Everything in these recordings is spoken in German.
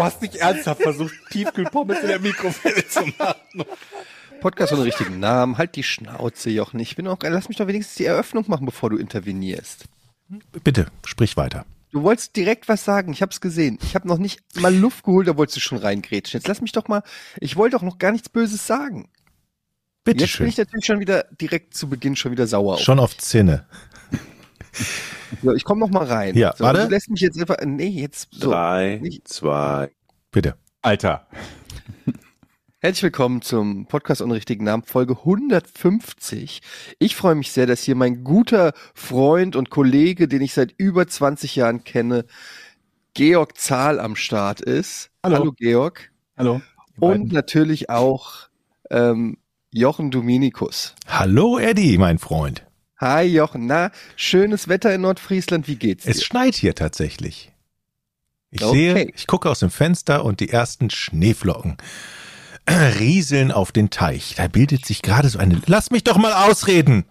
Du hast nicht ernsthaft versucht, Tiefkühlpommes in der Mikrowelle zu machen. Podcast ohne richtigen Namen. Halt die Schnauze, Jochen. Ich bin auch, lass mich doch wenigstens die Eröffnung machen, bevor du intervenierst. Bitte, sprich weiter. Du wolltest direkt was sagen. Ich hab's gesehen. Ich habe noch nicht mal Luft geholt, da wolltest du schon reingrätschen. Jetzt lass mich doch mal. Ich wollte doch noch gar nichts Böses sagen. Bitte Jetzt schön. bin ich natürlich schon wieder direkt zu Beginn schon wieder sauer. auf. Schon auf Zinne. So, ich komme noch mal rein. Ja, so, warte. Du lässt mich jetzt einfach. Nee, jetzt so. 3, nicht- 2, Bitte. Alter. Herzlich willkommen zum Podcast ohne richtigen Namen, Folge 150. Ich freue mich sehr, dass hier mein guter Freund und Kollege, den ich seit über 20 Jahren kenne, Georg Zahl am Start ist. Hallo. Georg. Hallo. Und natürlich auch ähm, Jochen Dominikus. Hallo Eddie, mein Freund. Hi Jochen, na, schönes Wetter in Nordfriesland, wie geht's dir? Es schneit hier tatsächlich. Ich Okay. sehe, ich gucke aus dem Fenster und die ersten Schneeflocken rieseln auf den Teich. Da bildet sich gerade so eine, lass mich doch mal ausreden.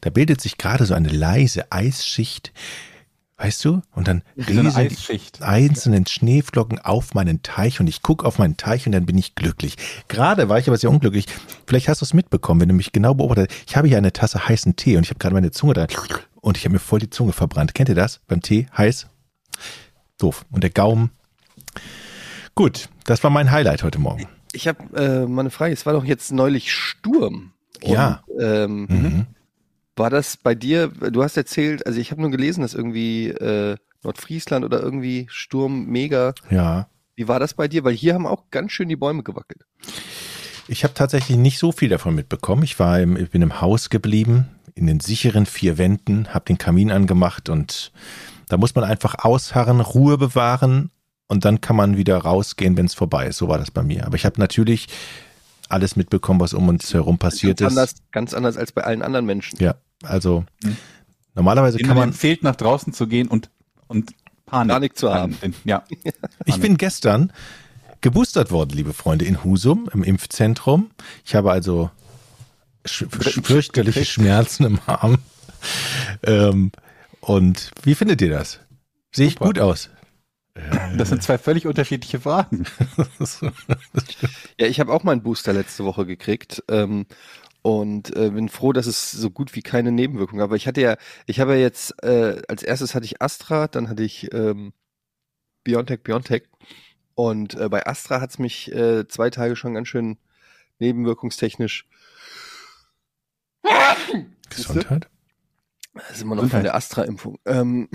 Da bildet sich gerade so eine leise Eisschicht, weißt du? Und dann Wie so einzelnen Schneeflocken auf meinen Teich und ich gucke auf meinen Teich und dann bin ich glücklich. Gerade war ich aber sehr unglücklich. Vielleicht hast du es mitbekommen, wenn du mich genau beobachtet. Ich habe hier eine Tasse heißen Tee und ich habe gerade meine Zunge da und ich habe mir voll die Zunge verbrannt. Kennt ihr das? Beim Tee heiß? Doof. Und der Gaumen. Gut, das war mein Highlight heute Morgen. Ich habe äh, mal eine Frage, es war doch jetzt neulich Sturm. Ja. Und, ähm, Mhm. War das bei dir, du hast erzählt, also ich habe nur gelesen, dass irgendwie äh, Nordfriesland oder irgendwie Sturm mega. Ja. Wie war das bei dir? Weil hier haben auch ganz schön die Bäume gewackelt. Ich habe tatsächlich nicht so viel davon mitbekommen. Ich war im, ich bin im Haus geblieben, in den sicheren vier Wänden, habe den Kamin angemacht und da muss man einfach ausharren, Ruhe bewahren und dann kann man wieder rausgehen, wenn es vorbei ist. So war das bei mir. Aber ich habe natürlich alles mitbekommen, was um uns herum passiert ganz ist. Anders, ganz anders als bei allen anderen Menschen. Ja, also Hm. normalerweise kann Man man. empfiehlt, nach draußen zu gehen und, und Panik, Panik zu haben. Ja. Ich bin gestern geboostert worden, liebe Freunde, in Husum im Impfzentrum. Ich habe also sch- fürchterliche Schmerzen im Arm. Ähm, und wie findet ihr das? Sehe ich Super. gut aus? Das sind zwei völlig unterschiedliche Fragen. Ja, ich habe auch meinen Booster letzte Woche gekriegt. Ähm, und äh, bin froh, dass es so gut wie keine Nebenwirkungen gab. Aber ich hatte ja, ich habe ja jetzt, äh, als erstes hatte ich Astra, dann hatte ich ähm, Biontech, Biontech. Und äh, bei Astra hat's mich äh, zwei Tage schon ganz schön nebenwirkungstechnisch. Gesundheit? Das ist immer noch von Gesundheit. der Astra-Impfung. Ähm,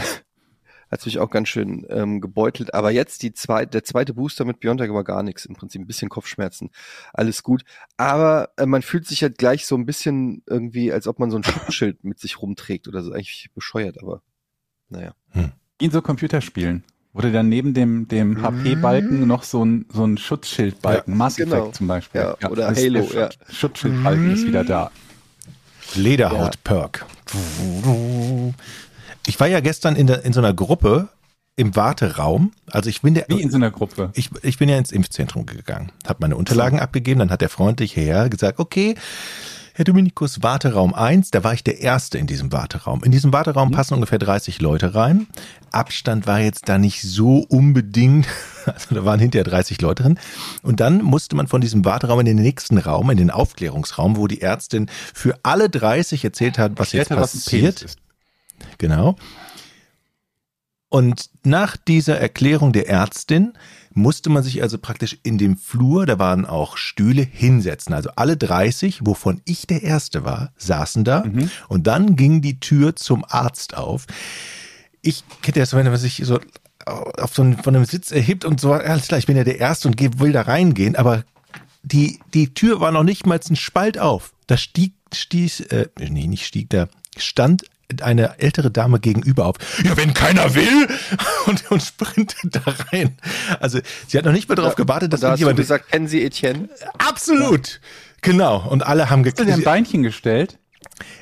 hat mich auch ganz schön ähm, gebeutelt. Aber jetzt die zwei, der zweite Booster mit Biontech war gar nichts. Im Prinzip ein bisschen Kopfschmerzen. Alles gut. Aber äh, man fühlt sich halt gleich so ein bisschen irgendwie, als ob man so ein Schutzschild mit sich rumträgt oder so. Eigentlich bescheuert, aber naja. In so Computerspielen wurde dann neben dem, dem HP-Balken noch so ein, so ein Schutzschildbalken, Mass Effect genau. zum Beispiel. Ja, oder das- Halo, der ja. Schutz- Schutzschildbalken ist wieder da. Lederhaut-Perk. Ich war ja gestern in, der, in so einer Gruppe im Warteraum. Also ich bin der, Wie in so einer Gruppe. ich, ich bin ja ins Impfzentrum gegangen, habe meine Unterlagen abgegeben, dann hat der freundlich her gesagt, okay, Herr Dominikus, Warteraum 1, da war ich der Erste in diesem Warteraum. In diesem Warteraum passen ungefähr 30 Leute rein. Abstand war jetzt da nicht so unbedingt, also da waren hinterher 30 Leute drin. Und dann musste man von diesem Warteraum in den nächsten Raum, in den Aufklärungsraum, wo die Ärztin für alle 30 erzählt hat, was jetzt Erklärte, was Penis passiert. ist. Genau. Und nach dieser Erklärung der Ärztin musste man sich also praktisch in dem Flur, da waren auch Stühle, hinsetzen. Also alle 30, wovon ich der Erste war, saßen da. Und dann ging die Tür zum Arzt auf. Ich kenne das, wenn man sich so auf so einen, von einem Sitz erhebt und so, alles klar, ich bin ja der Erste und will da reingehen, aber die, die Tür war noch nicht mal ein Spalt auf. Da stieg, stieß, äh, nee, nicht stieg, da stand eine ältere Dame gegenüber auf. Ja, wenn keiner will! Und, und sprintet da rein. Also, sie hat noch nicht mal darauf gewartet, dass da hast du irgendjemand. gesagt, kennen Sie Etienne? Absolut! Genau, und alle haben Hast du dir ein gekriegt. Beinchen gestellt?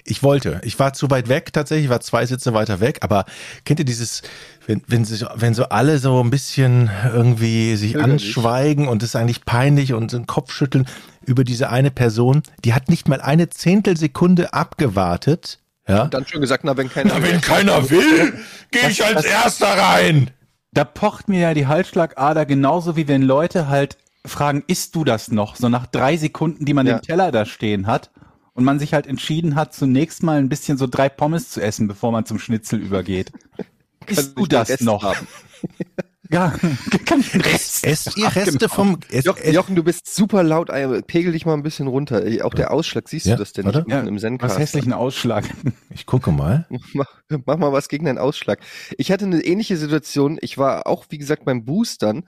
Ich wollte. Ich war zu weit weg tatsächlich, ich war zwei Sitze weiter weg, aber kennt ihr dieses, wenn, wenn, sich, wenn so alle so ein bisschen irgendwie sich anschweigen und es ist eigentlich peinlich und den Kopf schütteln über diese eine Person, die hat nicht mal eine Zehntelsekunde abgewartet. Ja. Dann schon gesagt, na, wenn keiner. Na, wenn keiner will, gehe ich als Erster rein. Da pocht mir ja die Halsschlagader genauso wie wenn Leute halt fragen, isst du das noch? So nach drei Sekunden, die man Ja. den Teller da stehen hat und man sich halt entschieden hat, zunächst mal ein bisschen so drei Pommes zu essen, bevor man zum Schnitzel übergeht. Isst du das noch? Ja, kann Rest. Esst ihr Reste vom, es, Joch, es, Jochen, du bist super laut. Pegel dich mal ein bisschen runter. Auch der Ausschlag, siehst Ja, du das denn warte. nicht Ja, unten im was Sendcast? hässlichen Ausschlag. ich gucke mal. Mach, mach mal was gegen deinen Ausschlag. Ich hatte eine ähnliche Situation. Ich war auch, wie gesagt, beim Boostern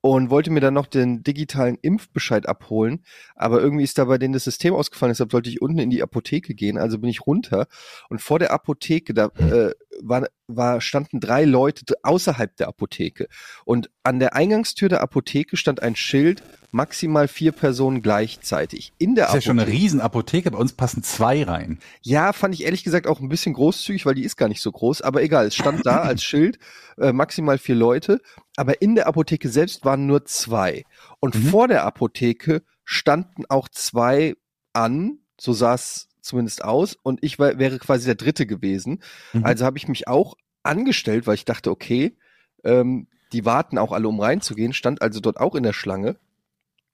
und wollte mir dann noch den digitalen Impfbescheid abholen. Aber irgendwie ist da bei denen das System ausgefallen, deshalb sollte ich unten in die Apotheke gehen. Also bin ich runter und vor der Apotheke, da äh, war, war, standen drei Leute außerhalb der Apotheke. Und an der Eingangstür der Apotheke stand ein Schild, maximal vier Personen gleichzeitig. In der Das ist ja schon eine Apotheke. Riesenapotheke, bei uns passen zwei rein. Ja, fand ich ehrlich gesagt auch ein bisschen großzügig, weil die ist gar nicht so groß. Aber egal, es stand da als Schild äh, maximal vier Leute. Aber in der Apotheke selbst waren nur zwei. Und Mhm. vor der Apotheke standen auch zwei an. So sah es zumindest aus. Und ich war, wäre quasi der Dritte gewesen. Mhm. Also habe ich mich auch angestellt, weil ich dachte, okay, ähm, die warten auch alle, um reinzugehen. Stand also dort auch in der Schlange.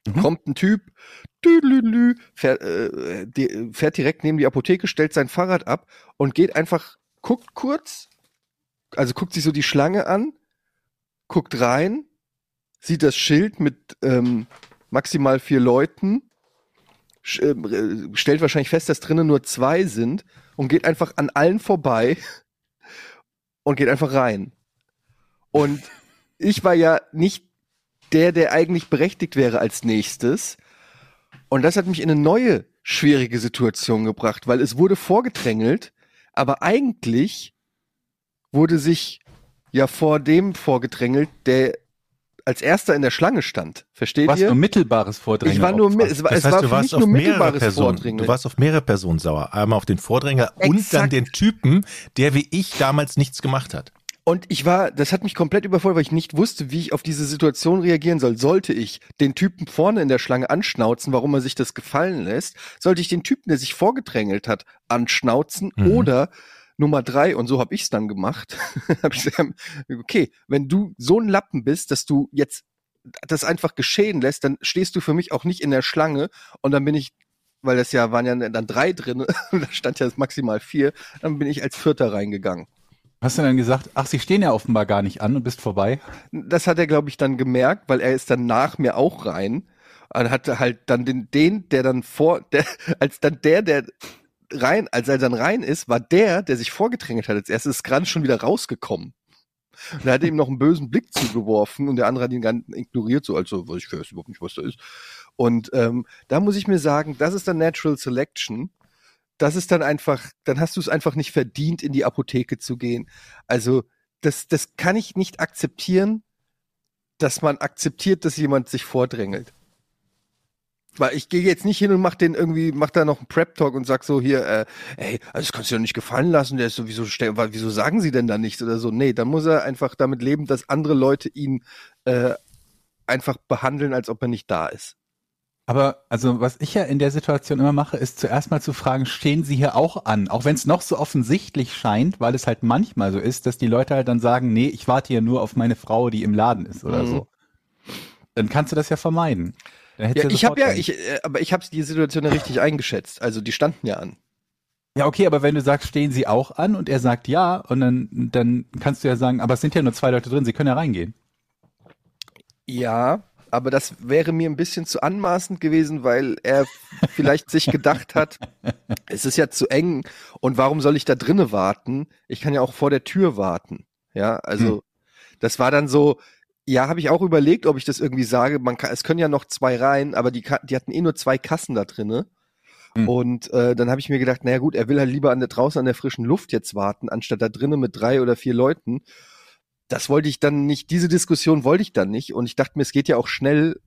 Mhm. Kommt ein Typ, düdelülü, fährt, äh, die, fährt direkt neben die Apotheke, stellt sein Fahrrad ab und geht einfach, guckt kurz, also guckt sich so die Schlange an, guckt rein, sieht das Schild mit ähm, maximal vier Leuten, äh, stellt wahrscheinlich fest, dass drinnen nur zwei sind und geht einfach an allen vorbei und geht einfach rein. Und ich war ja nicht der, der eigentlich berechtigt wäre als nächstes. Und das hat mich in eine neue schwierige Situation gebracht, weil es wurde vorgedrängelt, aber eigentlich wurde sich ja vor dem vorgedrängelt, der als erster in der Schlange stand. Versteht Was ihr? nur mittelbares Vordrängen. ich war nur, es war, Das es heißt, war du für mich warst auf nur mehrere mittelbares Personen. Vordringen. Du warst auf mehrere Personen sauer. Einmal auf den Vordränger und Exakt. dann den Typen, der wie ich damals nichts gemacht hat. Und ich war, das hat mich komplett überfordert, weil ich nicht wusste, wie ich auf diese Situation reagieren soll. Sollte ich den Typen vorne in der Schlange anschnauzen, warum er sich das gefallen lässt? Sollte ich den Typen, der sich vorgedrängelt hat, anschnauzen? Mhm. Oder Nummer drei, und so habe ich es dann gemacht, hab ich gesagt, okay, wenn du so ein Lappen bist, dass du jetzt das einfach geschehen lässt, dann stehst du für mich auch nicht in der Schlange und dann bin ich weil das ja waren ja dann drei drin, da stand ja maximal vier, dann bin ich als Vierter reingegangen. Hast du dann gesagt, ach, sie stehen ja offenbar gar nicht an und bist vorbei? Das hat er, glaube ich, dann gemerkt, weil er ist dann nach mir auch rein. Und hatte halt dann den, den, der dann vor, der, als dann der, der rein, als er dann rein ist, war der, der sich vorgedrängelt hat als erstes, ist gerade schon wieder rausgekommen. Und er hat ihm noch einen bösen Blick zugeworfen und der andere hat ihn ganz ignoriert, so also, ich weiß überhaupt nicht, was da ist. Und ähm, da muss ich mir sagen, das ist dann Natural Selection. Das ist dann einfach, dann hast du es einfach nicht verdient, in die Apotheke zu gehen. Also das, das kann ich nicht akzeptieren, dass man akzeptiert, dass jemand sich vordrängelt. Weil ich gehe jetzt nicht hin und mach den irgendwie, mach da noch einen Prep-Talk und sag so hier, äh, ey, also das kannst du ja nicht gefallen lassen, der ist sowieso, stell- wa- wieso sagen sie denn da nichts oder so? Nee, dann muss er einfach damit leben, dass andere Leute ihn äh, einfach behandeln, als ob er nicht da ist. Aber also was ich ja in der Situation immer mache, ist zuerst mal zu fragen, stehen sie hier auch an? Auch wenn es noch so offensichtlich scheint, weil es halt manchmal so ist, dass die Leute halt dann sagen, nee, ich warte hier nur auf meine Frau, die im Laden ist oder Mhm. so. Dann kannst du das ja vermeiden. Ja, ich habe ja, ich, äh, aber ich habe die Situation ja richtig eingeschätzt. Also die standen ja an. Ja, okay, aber wenn du sagst, stehen sie auch an und er sagt ja, und dann, dann kannst du ja sagen, aber es sind ja nur zwei Leute drin, sie können ja reingehen. Ja, aber das wäre mir ein bisschen zu anmaßend gewesen, weil er vielleicht sich gedacht hat, es ist ja zu eng und warum soll ich da drinnen warten? Ich kann ja auch vor der Tür warten. Ja, also Hm. das war dann so, ja, habe ich auch überlegt, ob ich das irgendwie sage. Man kann, es können ja noch zwei rein, aber die, die hatten eh nur zwei Kassen da drinne. Hm. Und äh, dann habe ich mir gedacht, naja gut, er will halt lieber an der draußen an der frischen Luft jetzt warten, anstatt da drinnen mit drei oder vier Leuten das wollte ich dann nicht, diese Diskussion wollte ich dann nicht. Und ich dachte mir, es geht ja auch schnell.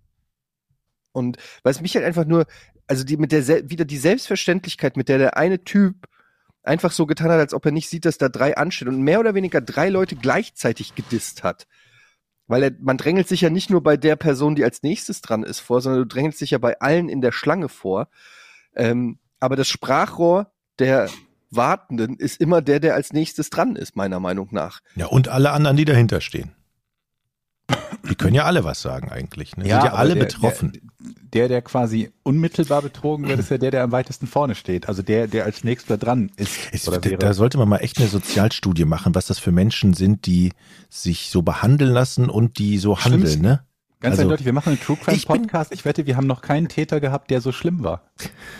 Und was mich halt einfach nur, also die mit der wieder die Selbstverständlichkeit, mit der der eine Typ einfach so getan hat, als ob er nicht sieht, dass da drei anstehen und mehr oder weniger drei Leute gleichzeitig gedisst hat. Weil er, man drängelt sich ja nicht nur bei der Person, die als nächstes dran ist, vor, sondern du drängelst dich ja bei allen in der Schlange vor. Ähm, aber das Sprachrohr der Wartenden ist immer der, der als nächstes dran ist, meiner Meinung nach. Ja, und alle anderen, die dahinter stehen. Die können ja alle was sagen eigentlich. Ne? Sind ja alle der, betroffen. Der, der, der quasi unmittelbar betrogen wird, ist ja der, der am weitesten vorne steht. Also der, der als nächster dran ist. Es, oder da, wäre. da sollte man mal echt eine Sozialstudie machen, was das für Menschen sind, die sich so behandeln lassen und die so handeln, Schlimmsten. ne? Ganz also- eindeutig, wir machen einen True Crime Ich bin- Podcast. Ich wette, wir haben noch keinen Täter gehabt, der so schlimm war.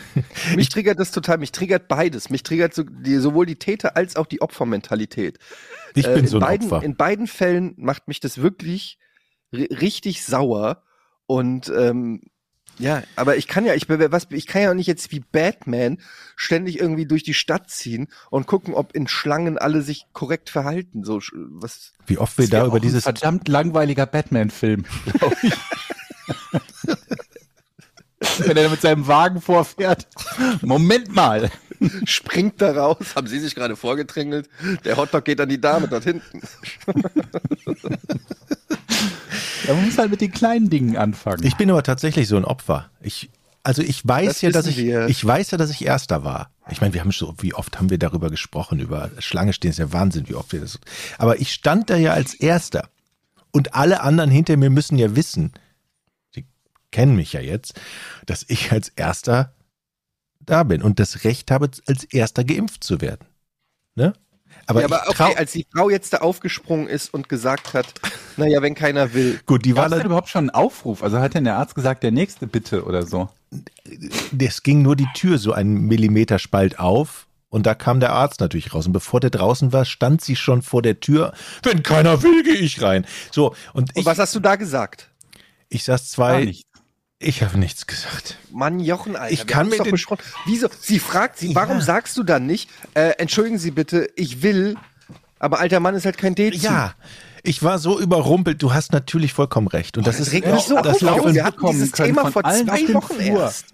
Mich triggert das total, mich triggert beides. Mich triggert so, die, sowohl die Täter als auch die Opfermentalität. Ich Äh, bin in so ein beiden, Opfer. In beiden Fällen macht mich das wirklich richtig sauer. Und ähm, ja, aber ich kann ja, ich, was, ich kann ja auch nicht jetzt wie Batman ständig irgendwie durch die Stadt ziehen und gucken, ob in Schlangen alle sich korrekt verhalten. So, was, Wie oft wir da über dieses verdammt langweiliger Batman-Film, glaube ich. Wenn er mit seinem Wagen vorfährt. Moment mal. springt da raus. Haben Sie sich gerade vorgedrängelt? Der Hotdog geht an die Dame dort hinten. Ja, man muss halt mit den kleinen Dingen anfangen. Ich bin aber tatsächlich so ein Opfer. Ich, also ich weiß Das ja, dass ich, wir. ich weiß ja, dass ich Erster war. Ich meine, wir haben schon, wie oft haben wir darüber gesprochen, über Schlange stehen, ist ja Wahnsinn, wie oft wir das. Aber ich stand da ja als Erster. Und alle anderen hinter mir müssen ja wissen, die kennen mich ja jetzt, dass ich als Erster da bin und das Recht habe, als Erster geimpft zu werden. Ne? Aber, ja, aber okay, als die Frau jetzt da aufgesprungen ist und gesagt hat, naja, wenn keiner will. gut, die war dann, überhaupt schon einen Aufruf? Also hat denn der Arzt gesagt, der nächste bitte oder so? es ging nur die Tür so einen Millimeter Spalt auf und da kam der Arzt natürlich raus. Und bevor der draußen war, stand sie schon vor der Tür. Wenn keiner will, gehe ich rein. So, und Und ich, was hast du da gesagt? ich saß zwei, nicht. Ich habe nichts gesagt. Mann, Jochen, Alter. Ich kann mir doch den- besprochen. Wieso? Sie fragt sie, warum Ja. sagst du dann nicht, äh, entschuldigen Sie bitte, ich will, aber alter Mann ist halt kein Dezi. Ja, ich war so überrumpelt. Du hast natürlich vollkommen recht. Und das, das ist mich so das auf. Laufen. Wir hatten dieses Thema vor allen zwei Wochen erst.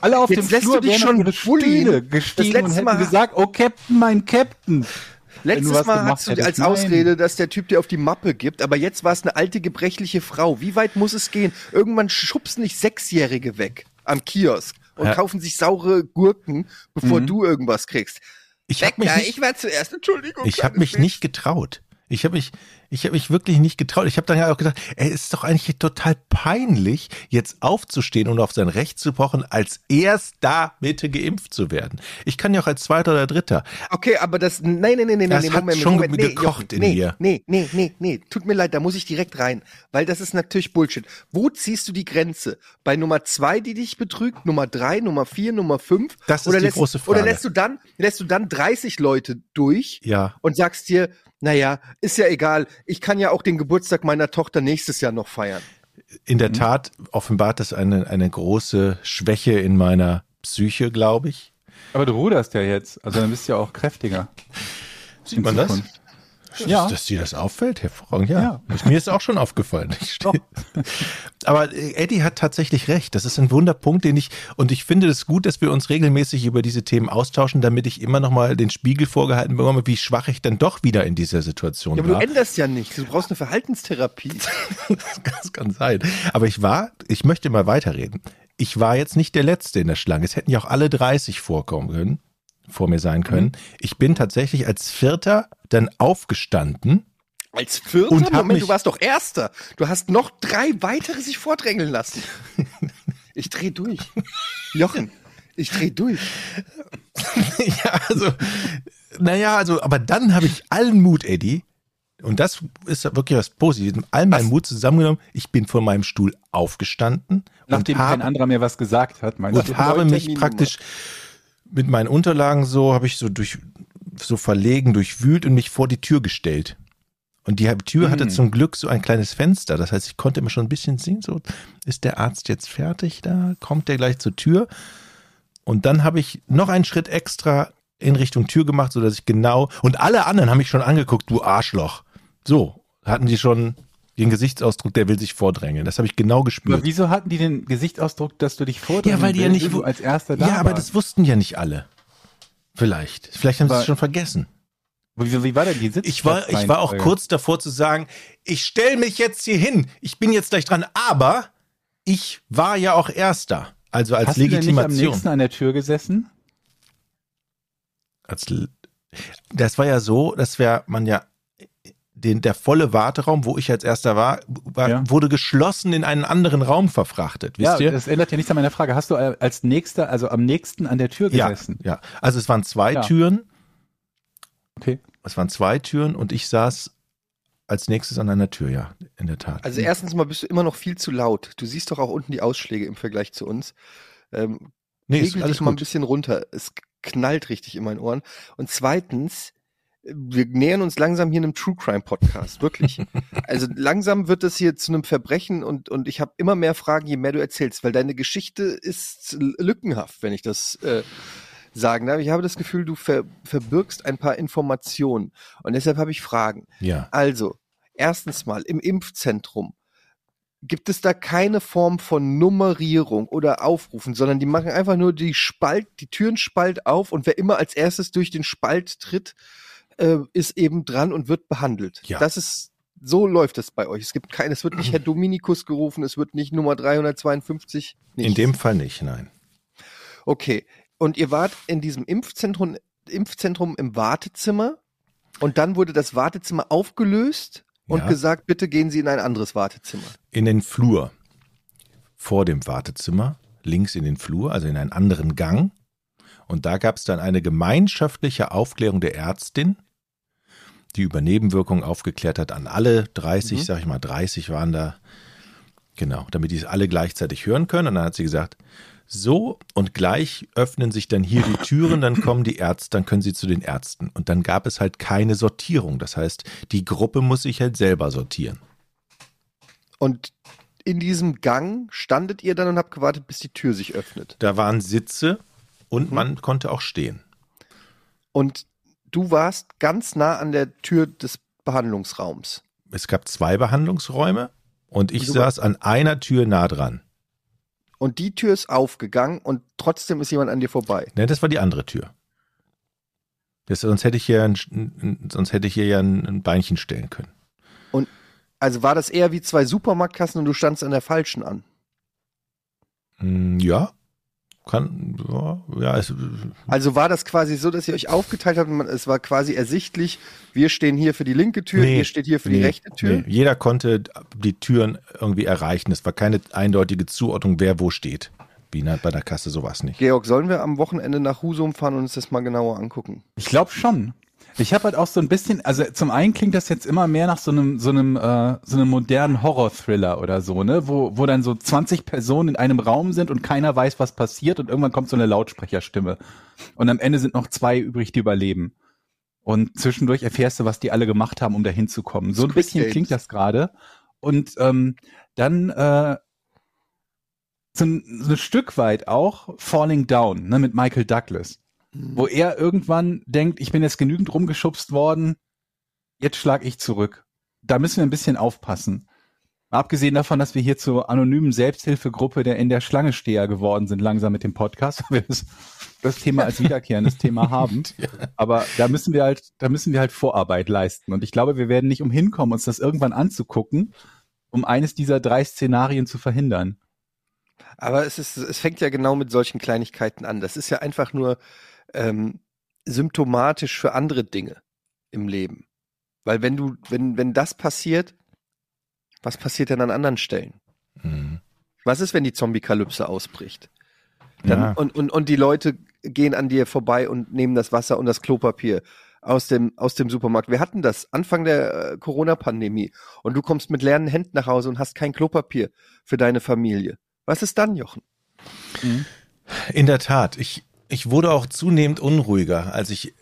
Alle auf Jetzt dem lässt Flur du dich schon ihre. Stühle Das gestiegen letzte und hätten Mal- gesagt, oh Captain, mein Captain. Letztes Mal hast du als. Ausrede, dass der Typ dir auf die Mappe gibt, aber jetzt war es eine alte, gebrechliche Frau. Wie weit muss es gehen? Irgendwann schubsen nicht Sechsjährige weg am Kiosk und Ja. kaufen sich saure Gurken, bevor du irgendwas kriegst. Ich habe mich nicht, ich war zuerst, Entschuldigung. ich habe mich nicht getraut. Ich habe mich, ich habe mich wirklich nicht getraut. Ich habe dann ja auch gedacht, ey, es ist doch eigentlich total peinlich, jetzt aufzustehen und auf sein Recht zu pochen, als erst da Mitte geimpft zu werden. Ich kann ja auch als Zweiter oder Dritter. Okay, aber das, nein, nein, nein, nein, Das nein, hat Moment, schon Moment, nee, gekocht Jochen, in nee, mir. Nee, nee, nee, nee, tut mir leid, da muss ich direkt rein, weil das ist natürlich Bullshit. Wo ziehst du die Grenze? Bei Nummer zwei, die dich betrügt, Nummer drei, Nummer vier, Nummer fünf? Das ist oder die lässt, große Frage. Oder lässt du dann, lässt du dann 30 Leute durch Ja. und sagst dir, naja, ist ja egal, ich kann ja auch den Geburtstag meiner Tochter nächstes Jahr noch feiern. In der Tat offenbart das eine, eine große Schwäche in meiner Psyche, glaube ich. Aber du ruderst ja jetzt, also dann bist du ja auch kräftiger. Sieht man das? Ja. Dass dir das auffällt, hervorragend, ja. Ja. Mir ist auch schon aufgefallen. Aber äh, Eddie hat tatsächlich recht. Das ist ein Wunderpunkt, den ich, und ich finde es gut, dass wir uns regelmäßig über diese Themen austauschen, damit ich immer noch mal den Spiegel vorgehalten bekomme, wie schwach ich dann doch wieder in dieser Situation Ja, aber war. du änderst ja nichts, du brauchst eine Verhaltenstherapie. Das kann sein. Aber ich war, ich möchte mal weiterreden. Ich war jetzt nicht der Letzte in der Schlange. Es hätten ja auch alle 30 vorkommen können, vor mir sein können. Mhm. Ich bin tatsächlich als Vierter dann aufgestanden. Als Vierter? Und hab Moment, mich- du warst doch Erster. Du hast noch drei weitere sich vordrängeln lassen. Ich dreh durch. Jochen, ich dreh durch. ja, also, naja, also, aber dann habe ich allen Mut, Eddie. Und das ist wirklich was Positives. All meinen Was? Mut zusammengenommen. Ich bin von meinem Stuhl aufgestanden Nachdem und kein habe, anderer mehr was gesagt hat, und habe mich praktisch mit meinen Unterlagen so, habe ich so durch, so verlegen, durchwühlt und mich vor die Tür gestellt. Und die Tür hatte Mhm. zum Glück so ein kleines Fenster. Das heißt, ich konnte immer schon ein bisschen sehen, so, ist der Arzt jetzt fertig da? Kommt der gleich zur Tür? Und dann habe ich noch einen Schritt extra in Richtung Tür gemacht, sodass ich genau, und alle anderen haben mich schon angeguckt, du Arschloch. So, hatten die schon Den Gesichtsausdruck, der will sich vordrängeln. Das habe ich genau Aber gespürt. wieso hatten die den Gesichtsausdruck, dass du dich vordrängen Ja, weil die ja nicht- du als erster da Ja, aber warst? das wussten ja nicht alle. Vielleicht. Vielleicht haben sie Aber- es schon vergessen. Wie, wie war denn die Sitzplatz? Ich war, ich war auch kurz davor zu sagen, ich stelle mich jetzt hier hin. Ich bin jetzt gleich dran. Aber ich war ja auch Erster. Also als Hast du denn nicht am Legitimation. nächsten an der Tür gesessen? als, das war ja so, dass wir, man ja den, der volle Warteraum, wo ich als erster war, war Ja. wurde geschlossen in einen anderen Raum verfrachtet. Wisst ja, ihr? das ändert ja nichts an meiner Frage. Hast du als nächster, also am nächsten an der Tür ja, gesessen? ja. Also es waren zwei Ja. Türen. Okay. Es waren zwei Türen und ich saß als nächstes an einer Tür, ja, in der Tat. Also erstens mal bist du immer noch viel zu laut. Du siehst doch auch unten die Ausschläge im Vergleich zu uns. Ähm, nee, ist alles dich mal ein gut. bisschen runter. Es knallt richtig in meinen Ohren. Und zweitens, wir nähern uns langsam hier einem True Crime Podcast, wirklich. also langsam wird das hier zu einem Verbrechen und, und ich habe immer mehr Fragen, je mehr du erzählst, weil deine Geschichte ist lückenhaft, wenn ich das äh, sagen darf. Ich habe das Gefühl, du ver verbirgst ein paar Informationen und deshalb habe ich Fragen. Ja. Also, erstens mal im Impfzentrum gibt es da keine Form von Nummerierung oder Aufrufen, sondern die machen einfach nur die Spalt, die Türen spalt auf und wer immer als erstes durch den Spalt tritt, äh, ist eben dran und wird behandelt. Ja. Das ist so läuft es bei euch. Es gibt kein, es wird nicht Herr Dominikus gerufen, es wird nicht Nummer 352. In nichts. dem Fall nicht, nein. Okay. Und ihr wart in diesem Impfzentrum, Impfzentrum im Wartezimmer und dann wurde das Wartezimmer aufgelöst und Ja. gesagt, bitte gehen Sie in ein anderes Wartezimmer. In den Flur vor dem Wartezimmer, links in den Flur, also in einen anderen Gang. Und da gab es dann eine gemeinschaftliche Aufklärung der Ärztin, die über Nebenwirkungen aufgeklärt hat an alle 30, Mhm. sag ich mal, 30 waren da. Genau, damit die es alle gleichzeitig hören können. Und dann hat sie gesagt, so und gleich öffnen sich dann hier die Türen, dann kommen die Ärzte, dann können sie zu den Ärzten. Und dann gab es halt keine Sortierung. Das heißt, die Gruppe muss sich halt selber sortieren. Und in diesem Gang standet ihr dann und habt gewartet, bis die Tür sich öffnet. Da waren Sitze und Mhm. man konnte auch stehen. Und du warst ganz nah an der Tür des Behandlungsraums. Es gab zwei Behandlungsräume und ich Und saß an einer Tür nah dran. Und die Tür ist aufgegangen und trotzdem ist jemand an dir vorbei. Ne, das war die andere Tür. Das, sonst hätte ich hier, ein, sonst hätte ich hier ja ein, ein Beinchen stellen können. Also war das eher wie zwei Supermarktkassen und du standst an der falschen an. Hm, Ja, kann, ja, ja es, Also war das quasi so, dass ihr euch aufgeteilt habt und man, es war quasi ersichtlich, wir stehen hier für die linke Tür, Nee, ihr steht hier für die nee, rechte Tür. nee. Jeder konnte die Türen irgendwie erreichen. Es war keine eindeutige Zuordnung, wer wo steht. Wie bei der Kasse sowas nicht. Georg, sollen wir am Wochenende nach Husum fahren und uns das mal genauer angucken? Ich glaube schon. Ich habe halt auch so ein bisschen, also zum einen klingt das jetzt immer mehr nach so einem so einem äh, so einem modernen Horror-Thriller oder so, ne, wo wo dann so 20 Personen in einem Raum sind und keiner weiß, was passiert und irgendwann kommt so eine Lautsprecherstimme und am Ende sind noch zwei übrig, die überleben. Und zwischendurch erfährst du, was die alle gemacht haben, um da hinzukommen. So ein bisschen Games. klingt das gerade. Und ähm, dann äh, so ein, so ein Stück weit auch Falling Down, ne, mit Michael Douglas wo er irgendwann denkt, ich bin jetzt genügend rumgeschubst worden, jetzt schlag ich zurück. Da müssen wir ein bisschen aufpassen. Abgesehen davon, dass wir hier zur anonymen Selbsthilfegruppe der in der Schlange Steher geworden sind, langsam mit dem Podcast, weil wir das, das Thema als wiederkehrendes Thema haben. Aber da müssen wir halt, da müssen wir halt Vorarbeit leisten. Und ich glaube, wir werden nicht umhin kommen, uns das irgendwann anzugucken, um eines dieser drei Szenarien zu verhindern. Aber es ist, es fängt ja genau mit solchen Kleinigkeiten an. Das ist ja einfach nur ähm, symptomatisch für andere Dinge im Leben. Weil wenn du, wenn, wenn das passiert, was passiert denn an anderen Stellen? Mhm. Was ist, wenn die Zombie-Kalypse ausbricht? Dann, Ja. und, und, und die Leute gehen an dir vorbei und nehmen das Wasser und das Klopapier aus dem, aus dem Supermarkt. Wir hatten das Anfang der äh, Corona-Pandemie und du kommst mit leeren Händen nach Hause und hast kein Klopapier für deine Familie. Was ist dann, Jochen? In der Tat, ich, ich wurde auch zunehmend unruhiger, als ich,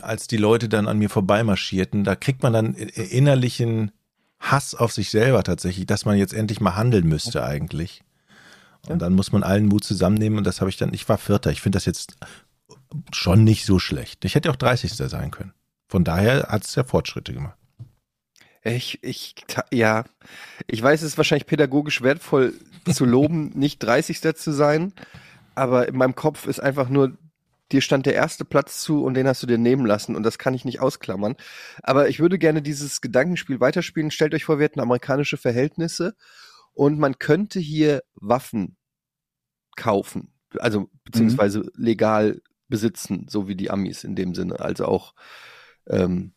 als die Leute dann an mir vorbeimarschierten. Da kriegt man dann innerlichen Hass auf sich selber tatsächlich, dass man jetzt endlich mal handeln müsste eigentlich. Und dann muss man allen Mut zusammennehmen und das habe ich dann, ich war Vierter. Ich finde das jetzt schon nicht so schlecht. Ich hätte auch 30. sein können. Von daher hat es ja Fortschritte gemacht. Ich, ich, ja. Ich weiß, es ist wahrscheinlich pädagogisch wertvoll zu loben, nicht 30. zu sein, aber in meinem Kopf ist einfach nur, dir stand der erste Platz zu und den hast du dir nehmen lassen und das kann ich nicht ausklammern. Aber ich würde gerne dieses Gedankenspiel weiterspielen. Stellt euch vor, wir hätten amerikanische Verhältnisse und man könnte hier Waffen kaufen, also beziehungsweise legal besitzen, so wie die Amis in dem Sinne. Also auch ähm,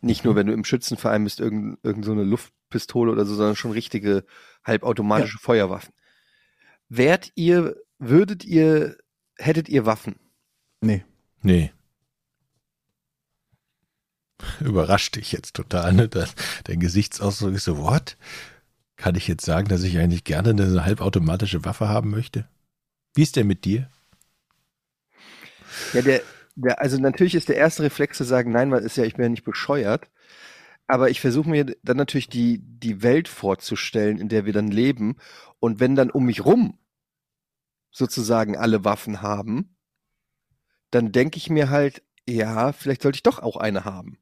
nicht nur, wenn du im Schützenverein bist, irgend, irgend so eine Luftpistole oder so, sondern schon richtige halbautomatische Feuerwaffen. Wärt ihr, würdet ihr, hättet ihr Waffen? Nee. Nee. Überrascht dich jetzt total, ne? Das, dein Gesichtsausdruck ist so, what? Kann ich jetzt sagen, dass ich eigentlich gerne eine halbautomatische Waffe haben möchte? Wie ist der mit dir? Ja, der, der, also natürlich ist der erste Reflex zu sagen, nein, weil ist ja, ich bin ja nicht bescheuert. Aber ich versuche mir dann natürlich die, die Welt vorzustellen, in der wir dann leben. Und wenn dann um mich rum sozusagen alle Waffen haben, dann denke ich mir halt, ja, vielleicht sollte ich doch auch eine haben.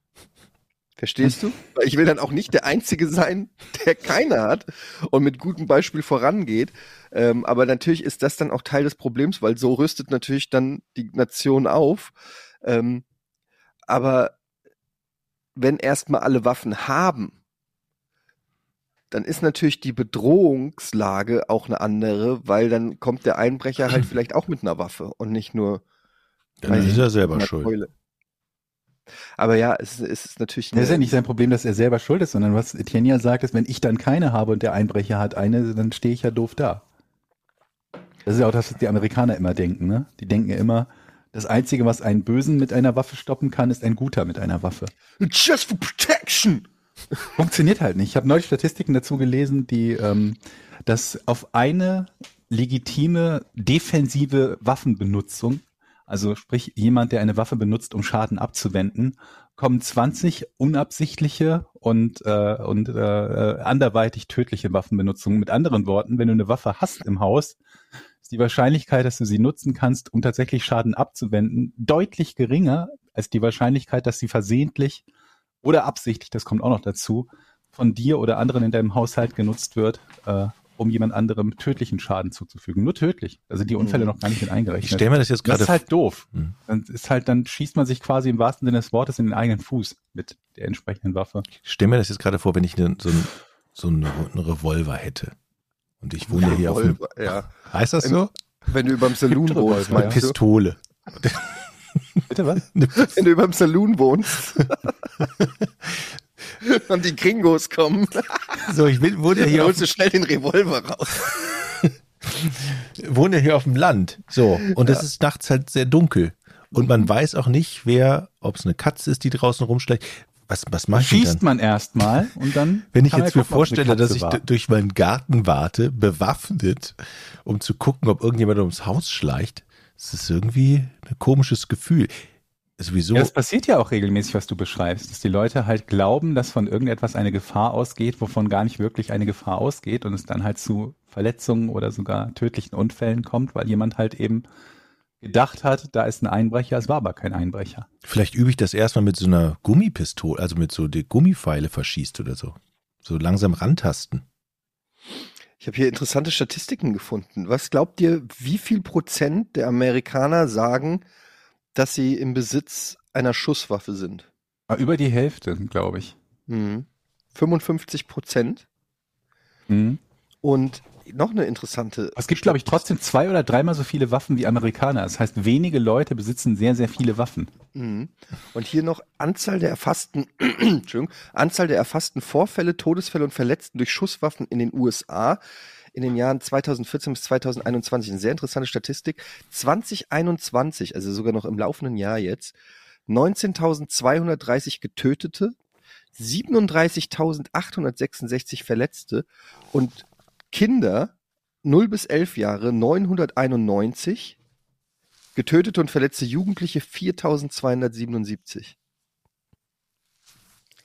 Verstehst du? Weil ich will dann auch nicht der Einzige sein, der keine hat und mit gutem Beispiel vorangeht. Ähm, aber natürlich ist das dann auch Teil des Problems, weil so rüstet natürlich dann die Nation auf. Ähm, aber wenn erstmal alle Waffen haben, dann ist natürlich die Bedrohungslage auch eine andere, weil dann kommt der Einbrecher halt vielleicht auch mit einer Waffe und nicht nur Dann ist er selber mit einer schuld. Keule. Aber ja, es, es ist natürlich Das ist ja nicht sein Problem, dass er selber schuld ist, sondern was Etienne ja sagt, ist, wenn ich dann keine habe und der Einbrecher hat eine, dann stehe ich ja doof da. Das ist ja auch das, was die Amerikaner immer denken, ne? Die denken ja immer, das Einzige, was einen Bösen mit einer Waffe stoppen kann, ist ein Guter mit einer Waffe. Just for protection! Funktioniert halt nicht. Ich habe neulich Statistiken dazu gelesen, die ähm, dass auf eine legitime defensive Waffenbenutzung, also sprich jemand, der eine Waffe benutzt, um Schaden abzuwenden, kommen 20 unabsichtliche und äh, und äh, äh, anderweitig tödliche Waffenbenutzungen. Mit anderen Worten, wenn du eine Waffe hast im Haus, ist die Wahrscheinlichkeit, dass du sie nutzen kannst, um tatsächlich Schaden abzuwenden, deutlich geringer als die Wahrscheinlichkeit, dass sie versehentlich oder absichtlich, das kommt auch noch dazu, von dir oder anderen in deinem Haushalt genutzt wird, äh, um jemand anderem tödlichen Schaden zuzufügen. Nur tödlich. Da sind die Unfälle Mhm. noch gar nicht mit Ich eingerechnet. stelle mir das jetzt das gerade ist halt doof. Hm. Dann ist halt, dann schießt man sich quasi im wahrsten Sinne des Wortes in den eigenen Fuß mit der entsprechenden Waffe. Ich stelle mir das jetzt gerade vor, wenn ich ne, so, ein, so einen, einen Revolver hätte. Und ich wohne hier auf dem. Revolver, ja. Heißt das so? Wenn du überm Saloon Gibt wohnst, Revolver? Pistole. Bitte was? Wenn du überm Saloon wohnst und die Gringos kommen, So, ich will, wohne ja hier holst du schnell den Revolver raus. wohne ja hier auf dem Land. So, und es ist nachts halt sehr dunkel. Und man weiß auch nicht, wer, ob es eine Katze ist, die draußen rumschleicht. Was, was mache ich denn Schießt dann? man erstmal und dann. Wenn ich jetzt mir vorstelle, dass ich war. durch meinen Garten warte, bewaffnet, um zu gucken, ob irgendjemand ums Haus schleicht, das ist irgendwie ein komisches Gefühl. Sowieso, Ja, das passiert ja auch regelmäßig, was du beschreibst, dass die Leute halt glauben, dass von irgendetwas eine Gefahr ausgeht, wovon gar nicht wirklich eine Gefahr ausgeht und es dann halt zu Verletzungen oder sogar tödlichen Unfällen kommt, weil jemand halt eben gedacht hat, da ist ein Einbrecher, es war aber kein Einbrecher. vielleicht übe ich das erstmal mit so einer Gummipistole, also mit so die Gummipfeile verschießt oder so. So langsam rantasten. Ich habe hier interessante Statistiken gefunden. Was glaubt ihr, wie viel Prozent der Amerikaner sagen, dass sie im Besitz einer Schusswaffe sind? Aber über die Hälfte, glaube ich. Mhm. 55 Prozent. Mhm. Und noch eine interessante. Es gibt, glaube ich, trotzdem zwei oder dreimal so viele Waffen wie Amerikaner. Das heißt, wenige Leute besitzen sehr, sehr viele Waffen. Mhm. Und hier noch Anzahl der erfassten, Entschuldigung, Anzahl der erfassten Vorfälle, Todesfälle und Verletzten durch Schusswaffen in den USA in den Jahren 2014 bis 2021. Eine sehr interessante Statistik. 2021, also sogar noch im laufenden Jahr jetzt, 19.230 Getötete, 37.866 Verletzte und Kinder 0 bis 11 Jahre 991 Getötete und verletzte Jugendliche 4277.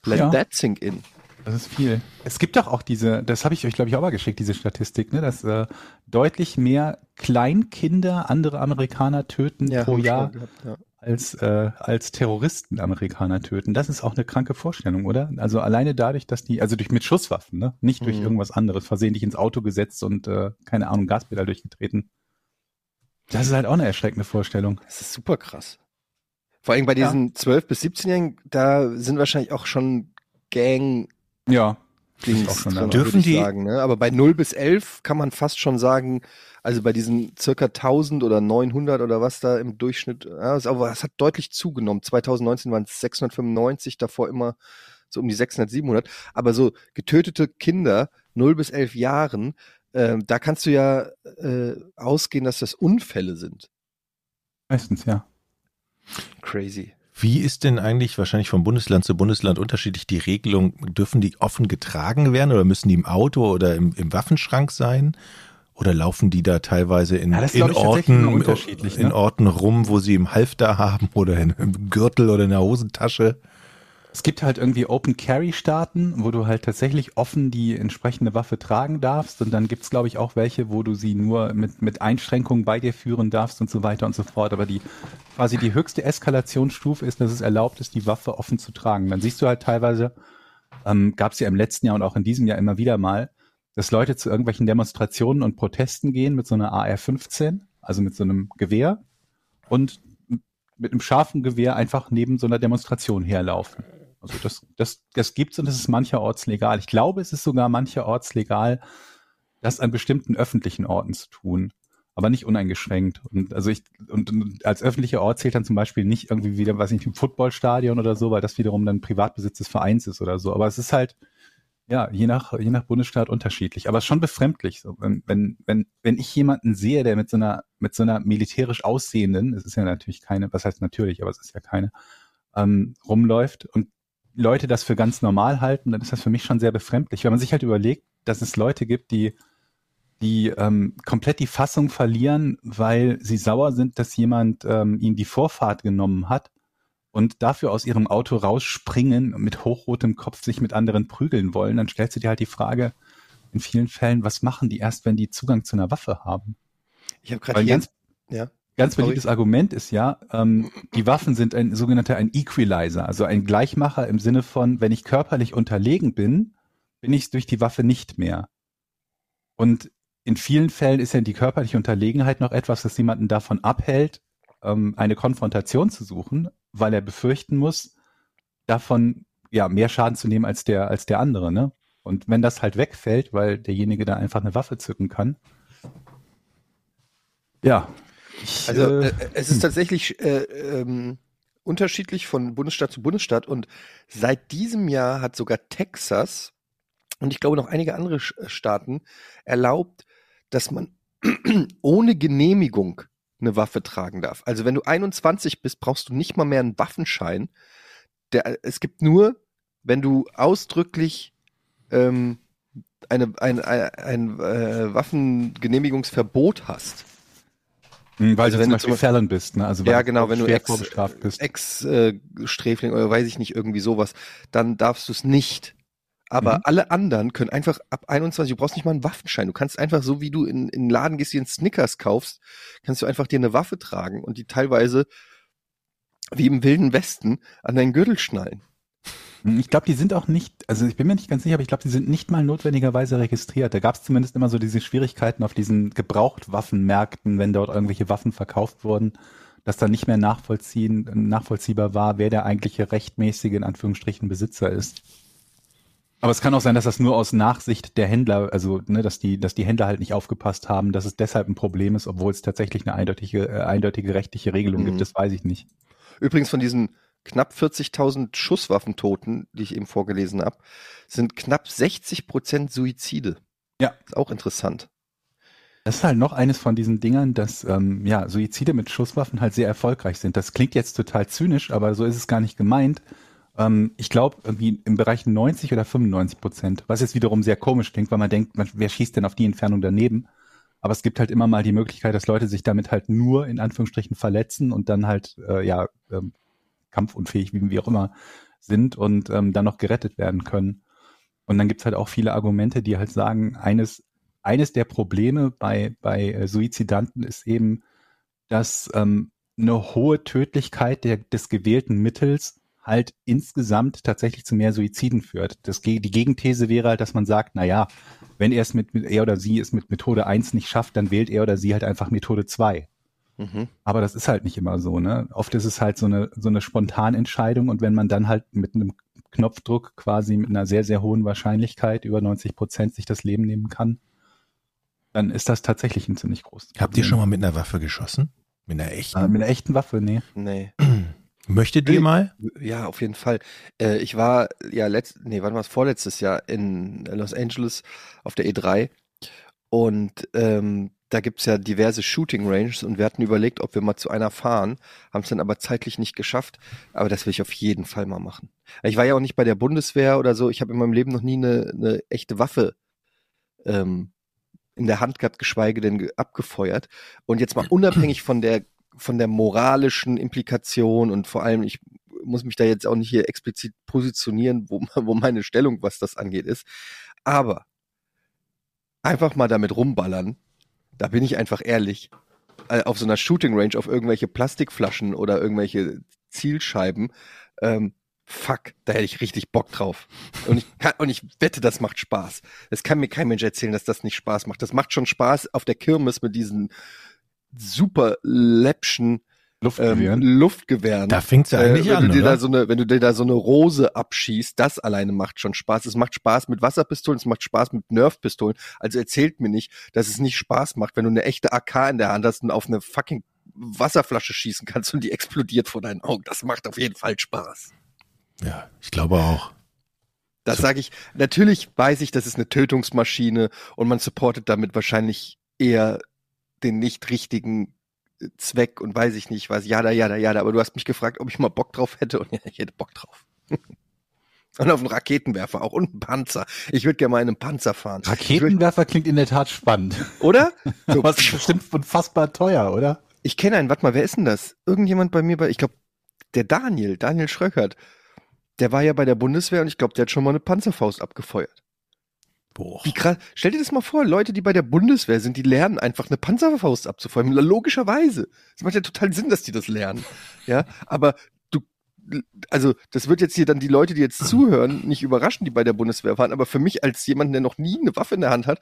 Let Ja. that sink in. Das ist viel. Es gibt doch auch diese, das habe ich euch, glaube ich, auch mal geschickt, diese Statistik, ne, dass äh, deutlich mehr Kleinkinder andere Amerikaner töten pro hab ich Jahr gehabt, ja. Als, äh, als Terroristen Amerikaner töten. Das ist auch eine kranke Vorstellung, oder? Also alleine dadurch, dass die, also durch mit Schusswaffen, ne? Nicht durch Mhm. irgendwas anderes, versehentlich ins Auto gesetzt und äh, keine Ahnung, Gaspedal durchgetreten. Das ist halt auch eine erschreckende Vorstellung. Das ist super krass. Vor allem bei Ja. diesen 12- bis 17-Jährigen, da sind wahrscheinlich auch schon Gang Ja. Dings auch schon drin, Dürfen die- sagen. Ne? Aber bei 0 bis 11 kann man fast schon sagen, also bei diesen circa 1000 oder 900 oder was da im Durchschnitt, ja, ist aber es hat deutlich zugenommen. 2019 waren es 695, davor immer so um die 600, 700. Aber so getötete Kinder 0 bis 11 Jahren, ähm, da kannst du ja äh, ausgehen, dass das Unfälle sind. Meistens, ja. Crazy. Wie ist denn eigentlich wahrscheinlich von Bundesland zu Bundesland unterschiedlich die Regelung? Dürfen die offen getragen werden oder müssen die im Auto oder im, im Waffenschrank sein? Oder laufen die da teilweise in, Ja, in Orten, in ne? Orten rum, wo sie im Halfter haben oder in, im Gürtel oder in der Hosentasche? Es gibt halt irgendwie Open Carry Staaten, wo du halt tatsächlich offen die entsprechende Waffe tragen darfst. Und dann gibt's glaube ich, auch welche, wo du sie nur mit, mit Einschränkungen bei dir führen darfst und so weiter und so fort. Aber die quasi die höchste Eskalationsstufe ist, dass es erlaubt ist, die Waffe offen zu tragen. Dann siehst du halt teilweise, ähm, gab's ja im letzten Jahr und auch in diesem Jahr immer wieder mal, dass Leute zu irgendwelchen Demonstrationen und Protesten gehen mit so einer AR-15, also mit so einem Gewehr und mit einem scharfen Gewehr einfach neben so einer Demonstration herlaufen. Also das, das, das gibt's und es ist mancherorts legal. Ich glaube, es ist sogar mancherorts legal, das an bestimmten öffentlichen Orten zu tun, aber nicht uneingeschränkt. Und also ich und, und als öffentlicher Ort zählt dann zum Beispiel nicht irgendwie wieder, weiß nicht, ein Footballstadion oder so, weil das wiederum dann Privatbesitz des Vereins ist oder so. Aber es ist halt ja je nach je nach Bundesstaat unterschiedlich. Aber es ist schon befremdlich, so wenn wenn wenn wenn ich jemanden sehe, der mit so einer mit so einer militärisch aussehenden, es ist ja natürlich keine, was heißt natürlich, aber es ist ja keine, ähm, rumläuft und Leute das für ganz normal halten, dann ist das für mich schon sehr befremdlich. Wenn man sich halt überlegt, dass es Leute gibt, die die ähm, komplett die Fassung verlieren, weil sie sauer sind, dass jemand ähm, ihnen die Vorfahrt genommen hat und dafür aus ihrem Auto rausspringen und mit hochrotem Kopf sich mit anderen prügeln wollen, dann stellst du dir halt die Frage, in vielen Fällen, was machen die erst, wenn die Zugang zu einer Waffe haben? Ich habe gerade ganz, ja. Ganz beliebtes Argument ist ja, ähm, die Waffen sind ein sogenannter ein Equalizer, also ein Gleichmacher im Sinne von, wenn ich körperlich unterlegen bin, bin ich durch die Waffe nicht mehr. Und in vielen Fällen ist ja die körperliche Unterlegenheit noch etwas, das jemanden davon abhält, ähm, eine Konfrontation zu suchen, weil er befürchten muss, davon ja mehr Schaden zu nehmen als der als der andere, ne? Und wenn das halt wegfällt, weil derjenige da einfach eine Waffe zücken kann, ja. Ich, Also äh, äh, es ist tatsächlich äh, ähm, unterschiedlich von Bundesstaat zu Bundesstaat und seit diesem Jahr hat sogar Texas und ich glaube noch einige andere Sch- Staaten erlaubt, dass man ohne Genehmigung eine Waffe tragen darf. Also wenn du 21 bist, brauchst du nicht mal mehr einen Waffenschein. Der, es gibt nur, wenn du ausdrücklich ähm, eine, ein, ein, ein äh, Waffengenehmigungsverbot hast. Mh, weil also du wenn zum du Beispiel Felon bist, ne? Also Ja, genau, wenn du Ex- vorbestraft bist. Ex-Sträfling oder weiß ich nicht, irgendwie sowas, dann darfst du es nicht. Aber Mhm. alle anderen können einfach ab 21, du brauchst nicht mal einen Waffenschein. Du kannst einfach so, wie du in, in den Laden gehst, dir einen Snickers kaufst, kannst du einfach dir eine Waffe tragen und die teilweise wie im Wilden Westen an deinen Gürtel schnallen. Ich glaube, die sind auch nicht, also ich bin mir nicht ganz sicher, aber ich glaube, die sind nicht mal notwendigerweise registriert. Da gab es zumindest immer so diese Schwierigkeiten auf diesen Gebrauchtwaffenmärkten, wenn dort irgendwelche Waffen verkauft wurden, dass dann nicht mehr nachvollziehen, nachvollziehbar war, wer der eigentliche rechtmäßige, in Anführungsstrichen, Besitzer ist. Aber es kann auch sein, dass das nur aus Nachsicht der Händler, also ne, dass die, dass die Händler halt nicht aufgepasst haben, dass es deshalb ein Problem ist, obwohl es tatsächlich eine eindeutige, äh, eindeutige rechtliche Regelung Mhm. gibt, das weiß ich nicht. Übrigens von diesen knapp 40.000 Schusswaffentoten, die ich eben vorgelesen habe, sind knapp 60 Prozent Suizide. Ja. Ist auch interessant. Das ist halt noch eines von diesen Dingern, dass ähm, ja, Suizide mit Schusswaffen halt sehr erfolgreich sind. Das klingt jetzt total zynisch, aber so ist es gar nicht gemeint. Ähm, ich glaube, irgendwie im Bereich 90 oder 95 Prozent, was jetzt wiederum sehr komisch klingt, weil man denkt, man, wer schießt denn auf die Entfernung daneben? Aber es gibt halt immer mal die Möglichkeit, dass Leute sich damit halt nur in Anführungsstrichen verletzen und dann halt äh, ja ähm, kampfunfähig, wie, wie auch immer, sind und ähm, dann noch gerettet werden können. Und dann gibt's halt auch viele Argumente, die halt sagen, eines, eines der Probleme bei, bei äh, Suizidanten ist eben, dass ähm, eine hohe Tödlichkeit der, des gewählten Mittels halt insgesamt tatsächlich zu mehr Suiziden führt. Das, die Gegenthese wäre halt, dass man sagt, na ja, wenn er es mit, mit er oder sie es mit Methode 1 nicht schafft, dann wählt er oder sie halt einfach Methode 2. Mhm. Aber das ist halt nicht immer so, ne? Oft ist es halt so eine, so eine Spontanentscheidung und wenn man dann halt mit einem Knopfdruck quasi mit einer sehr, sehr hohen Wahrscheinlichkeit über 90 Prozent sich das Leben nehmen kann, dann ist das tatsächlich ein ziemlich großes Habt ihr schon mal mit einer Waffe geschossen? Mit einer echten? Äh, mit einer echten Waffe, nee. Nee. Möchtet ihr mal? Ja, auf jeden Fall. Äh, ich war ja letzt, nee, wann war es? Vorletztes Jahr in Los Angeles auf der E3 und ähm, da gibt's ja diverse Shooting Ranges und wir hatten überlegt, ob wir mal zu einer fahren, haben es dann aber zeitlich nicht geschafft. Aber das will ich auf jeden Fall mal machen. Ich war ja auch nicht bei der Bundeswehr oder so. Ich habe in meinem Leben noch nie eine, eine echte Waffe ähm, in der Hand gehabt, geschweige denn ge- abgefeuert. Und jetzt mal unabhängig von der von der moralischen Implikation und vor allem, ich muss mich da jetzt auch nicht hier explizit positionieren, wo, wo meine Stellung, was das angeht, ist. Aber einfach mal damit rumballern, da bin ich einfach ehrlich, äh, auf so einer Shooting Range auf irgendwelche Plastikflaschen oder irgendwelche Zielscheiben, ähm, fuck, da hätte ich richtig Bock drauf. Und ich, kann, und ich wette, das macht Spaß. Es kann mir kein Mensch erzählen, dass das nicht Spaß macht. Das macht schon Spaß auf der Kirmes mit diesen super läppschen Luftgewehren. ähm, Luftgewehren. Da fängt's ja eigentlich wenn an, du dir oder? da so eine, wenn du dir da so eine Rose abschießt, das alleine macht schon Spaß. Es macht Spaß mit Wasserpistolen, es macht Spaß mit Nerfpistolen. Also erzählt mir nicht, dass es nicht Spaß macht, wenn du eine echte AK in der Hand hast und auf eine fucking Wasserflasche schießen kannst und die explodiert vor deinen Augen. Das macht auf jeden Fall Spaß. Ja, ich glaube auch. Das So. sage ich. Natürlich weiß ich, das ist eine Tötungsmaschine und man supportet damit wahrscheinlich eher den nicht richtigen äh, Zweck und weiß ich nicht was. Jada, jada, jada. Aber du hast mich gefragt, ob ich mal Bock drauf hätte und ja, ich hätte Bock drauf. und auf einen Raketenwerfer auch und einen Panzer. Ich würde gerne mal in einem Panzer fahren. Raketenwerfer klingt in der Tat spannend. oder? So, es ist bestimmt unfassbar teuer, oder? ich kenne einen. Warte mal, wer ist denn das? Irgendjemand bei mir bei, ich glaube, der Daniel, Daniel Schröckert. Der war ja bei der Bundeswehr und ich glaube, der hat schon mal eine Panzerfaust abgefeuert. Boah. Wie krass. Stell dir das mal vor, Leute, die bei der Bundeswehr sind, die lernen einfach eine Panzerfaust abzufeuern. Logischerweise. Es macht ja total Sinn, dass die das lernen. Ja, aber du, also, das wird jetzt hier dann die Leute, die jetzt zuhören, nicht überraschen, die bei der Bundeswehr waren. Aber für mich als jemand, der noch nie eine Waffe in der Hand hat,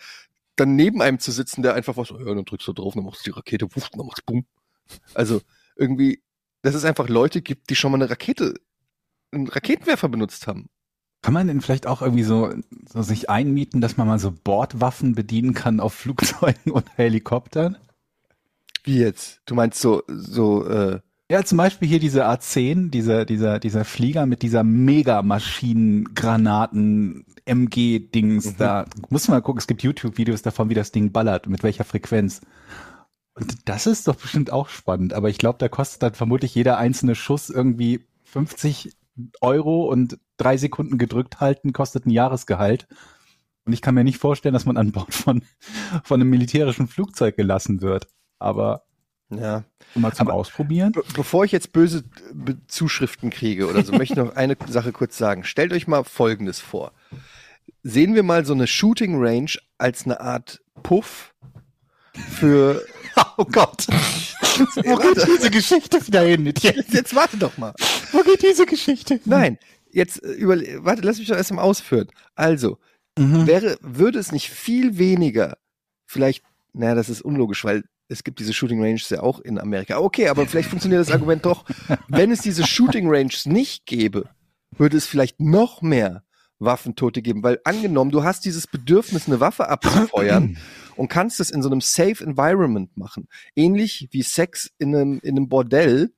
dann neben einem zu sitzen, der einfach was, ja, dann drückst du drauf, dann machst du die Rakete, wuff, dann machst du bumm. Also, irgendwie, dass es einfach Leute gibt, die schon mal eine Rakete, einen Raketenwerfer benutzt haben. Kann man denn vielleicht auch irgendwie so, so sich einmieten, dass man mal so Bordwaffen bedienen kann auf Flugzeugen und Helikoptern? Wie jetzt? Du meinst so, so, äh, Ja, zum Beispiel hier diese A10, dieser, dieser, dieser Flieger mit dieser Mega-Maschinen-Granaten, MG-Dings Mhm. da. Muss man mal gucken, es gibt YouTube-Videos davon, wie das Ding ballert, mit welcher Frequenz. Und das ist doch bestimmt auch spannend, aber ich glaube, da kostet dann vermutlich jeder einzelne Schuss irgendwie 50 Euro und drei Sekunden gedrückt halten kostet ein Jahresgehalt. Und ich kann mir nicht vorstellen, dass man an Bord von, von einem militärischen Flugzeug gelassen wird. Aber ja. mal zum Aber- Ausprobieren. Be bevor ich jetzt böse Be Zuschriften kriege oder so, möchte ich noch eine Sache kurz sagen. Stellt euch mal Folgendes vor. Sehen wir mal so eine Shooting Range als eine Art Puff für. Oh Gott. Wo geht diese Geschichte wieder hin? Jetzt, Jetzt, jetzt warte doch mal. wo geht diese Geschichte? Nein, jetzt äh, über, warte, lass mich doch erst mal ausführen. Also, Mhm. wäre, würde es nicht viel weniger, vielleicht, naja, das ist unlogisch, weil es gibt diese Shooting Ranges ja auch in Amerika. Okay, aber vielleicht funktioniert das Argument doch. Wenn es diese Shooting Ranges nicht gäbe, würde es vielleicht noch mehr Waffentote geben, weil angenommen, du hast dieses Bedürfnis, eine Waffe abzufeuern und kannst es in so einem safe Environment machen. Ähnlich wie Sex in einem, in einem Bordell.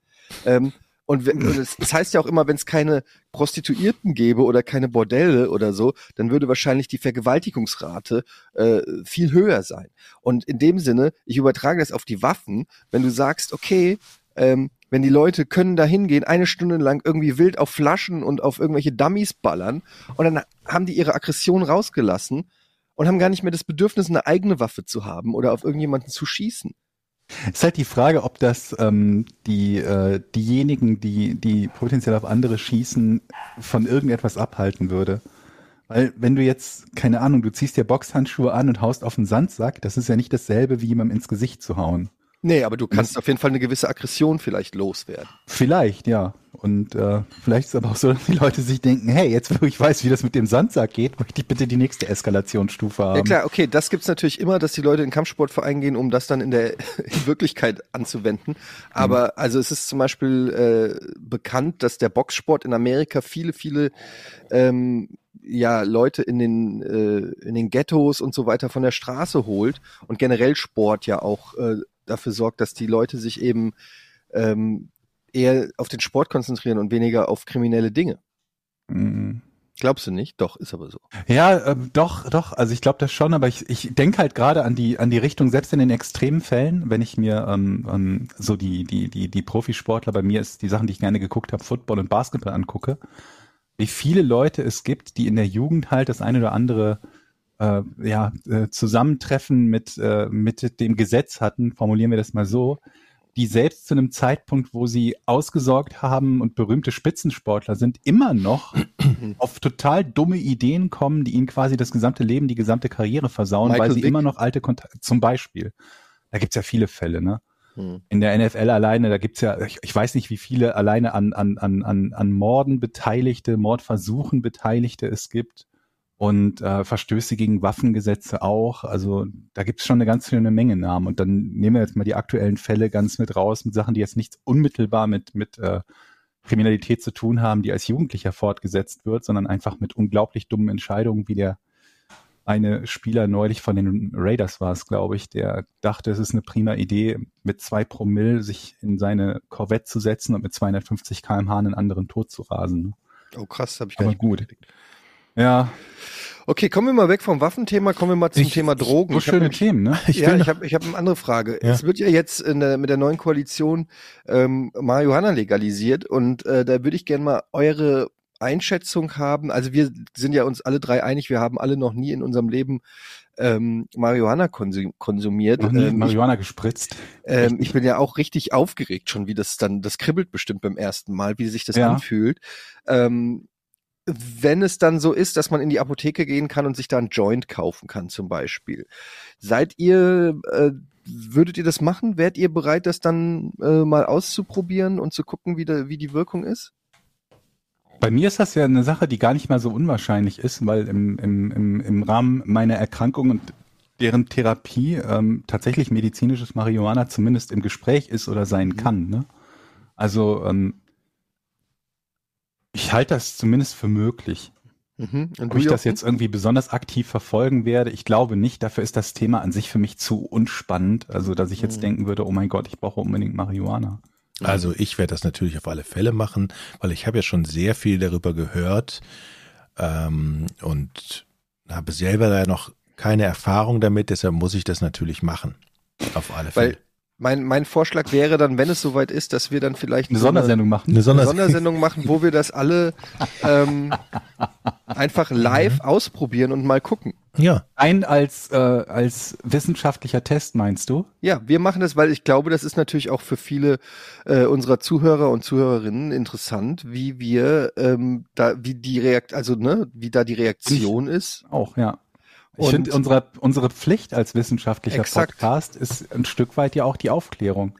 Ähm, und es, das heißt ja auch immer, wenn es keine Prostituierten gäbe oder keine Bordelle oder so, dann würde wahrscheinlich die Vergewaltigungsrate äh, viel höher sein. Und in dem Sinne, ich übertrage das auf die Waffen, wenn du sagst, okay, ähm, wenn die Leute können da hingehen, eine Stunde lang irgendwie wild auf Flaschen und auf irgendwelche Dummies ballern und dann haben die ihre Aggression rausgelassen und haben gar nicht mehr das Bedürfnis, eine eigene Waffe zu haben oder auf irgendjemanden zu schießen. Ist halt die Frage, ob das ähm, die äh, diejenigen, die die potenziell auf andere schießen, von irgendetwas abhalten würde. Weil wenn du jetzt keine Ahnung, du ziehst dir Boxhandschuhe an und haust auf den Sandsack, das ist ja nicht dasselbe wie jemandem ins Gesicht zu hauen. Nee, aber du kannst auf jeden Fall eine gewisse Aggression vielleicht loswerden. Vielleicht, ja. Und äh, vielleicht ist es aber auch so, dass die Leute sich denken, hey, jetzt wo ich weiß, wie das mit dem Sandsack geht, möchte ich bitte die nächste Eskalationsstufe haben. Ja klar, okay, das gibt's natürlich immer, dass die Leute in Kampfsportverein gehen, um das dann in der in Wirklichkeit anzuwenden. Aber mhm. also es ist zum Beispiel äh, bekannt, dass der Boxsport in Amerika viele, viele ähm, ja Leute in den äh, in den Ghettos und so weiter von der Straße holt und generell Sport ja auch äh, dafür sorgt, dass die Leute sich eben ähm, eher auf den Sport konzentrieren und weniger auf kriminelle Dinge. Mhm. Glaubst du nicht? Doch, ist aber so. Ja, äh, doch, doch. Also ich glaube das schon, aber ich, ich denke halt gerade an die an die Richtung, selbst in den extremen Fällen, wenn ich mir ähm, ähm, so die die die die Profisportler bei mir ist die Sachen, die ich gerne geguckt habe, Football und Basketball angucke, wie viele Leute es gibt, die in der Jugend halt das eine oder andere äh, ja, äh, Zusammentreffen mit, äh, mit dem Gesetz hatten, formulieren wir das mal so, die selbst zu einem Zeitpunkt, wo sie ausgesorgt haben und berühmte Spitzensportler sind, immer noch auf total dumme Ideen kommen, die ihnen quasi das gesamte Leben, die gesamte Karriere versauen, Michael weil sie Wick. immer noch alte Kontakte, zum Beispiel. Da gibt's ja viele Fälle, ne? Hm. In der NFL alleine, da gibt's ja, ich, ich, weiß nicht, wie viele alleine an, an, an, an Morden Beteiligte, Mordversuchen Beteiligte es gibt und äh, Verstöße gegen Waffengesetze auch. Also da gibt es schon eine ganz schöne Menge Namen. Und dann nehmen wir jetzt mal die aktuellen Fälle ganz mit raus, mit Sachen, die jetzt nichts unmittelbar mit, mit äh, Kriminalität zu tun haben, die als Jugendlicher fortgesetzt wird, sondern einfach mit unglaublich dummen Entscheidungen, wie der eine Spieler neulich von den Raiders war es, glaube ich, der dachte, es ist eine prima Idee, mit zwei Promille sich in seine Corvette zu setzen und mit 250 kmh einen anderen Tod zu rasen. Oh krass, habe ich gar Aber nicht gut. Mitgekriegt. Ja. Okay, kommen wir mal weg vom Waffenthema, kommen wir mal zum ich, Thema Drogen. So schöne Themen, ne? Ich ja, ich habe ich hab eine andere Frage. Ja. Es wird ja jetzt der, mit der neuen Koalition ähm, Marihuana legalisiert und äh, da würde ich gerne mal eure Einschätzung haben. Also wir sind ja uns alle drei einig, wir haben alle noch nie in unserem Leben ähm, Marihuana konsumiert. Noch nie ähm, Marihuana ich, gespritzt. Ähm, ich bin ja auch richtig aufgeregt schon, wie das dann, das kribbelt bestimmt beim ersten Mal, wie sich das ja. anfühlt. Ähm, wenn es dann so ist, dass man in die Apotheke gehen kann und sich da ein Joint kaufen kann, zum Beispiel. Seid ihr, äh, würdet ihr das machen? Wärt ihr bereit, das dann äh, mal auszuprobieren und zu gucken, wie, da, wie die Wirkung ist? Bei mir ist das ja eine Sache, die gar nicht mal so unwahrscheinlich ist, weil im, im, im, im Rahmen meiner Erkrankung und deren Therapie ähm, tatsächlich medizinisches Marihuana zumindest im Gespräch ist oder sein mhm. kann. Ne? Also ähm, ich halte das zumindest für möglich. Mhm. Ob ich das jetzt irgendwie besonders aktiv verfolgen werde, ich glaube nicht. Dafür ist das Thema an sich für mich zu unspannend. Also, dass ich jetzt mhm. denken würde, oh mein Gott, ich brauche unbedingt Marihuana. Also ich werde das natürlich auf alle Fälle machen, weil ich habe ja schon sehr viel darüber gehört ähm, und habe selber da noch keine Erfahrung damit, deshalb muss ich das natürlich machen. Auf alle Fälle. Weil mein, mein Vorschlag wäre dann, wenn es soweit ist, dass wir dann vielleicht eine Sondersendung machen. Eine, Sonders eine Sondersendung machen, wo wir das alle ähm, einfach live ausprobieren und mal gucken. Ja. Ein als, äh, als wissenschaftlicher Test meinst du? Ja, wir machen das, weil ich glaube, das ist natürlich auch für viele äh, unserer Zuhörer und Zuhörerinnen interessant, wie wir ähm, da, wie die Reakt, also ne, wie da die Reaktion ich ist. Auch, ja. Ich finde, unsere, unsere Pflicht als wissenschaftlicher exakt. Podcast ist ein Stück weit ja auch die Aufklärung.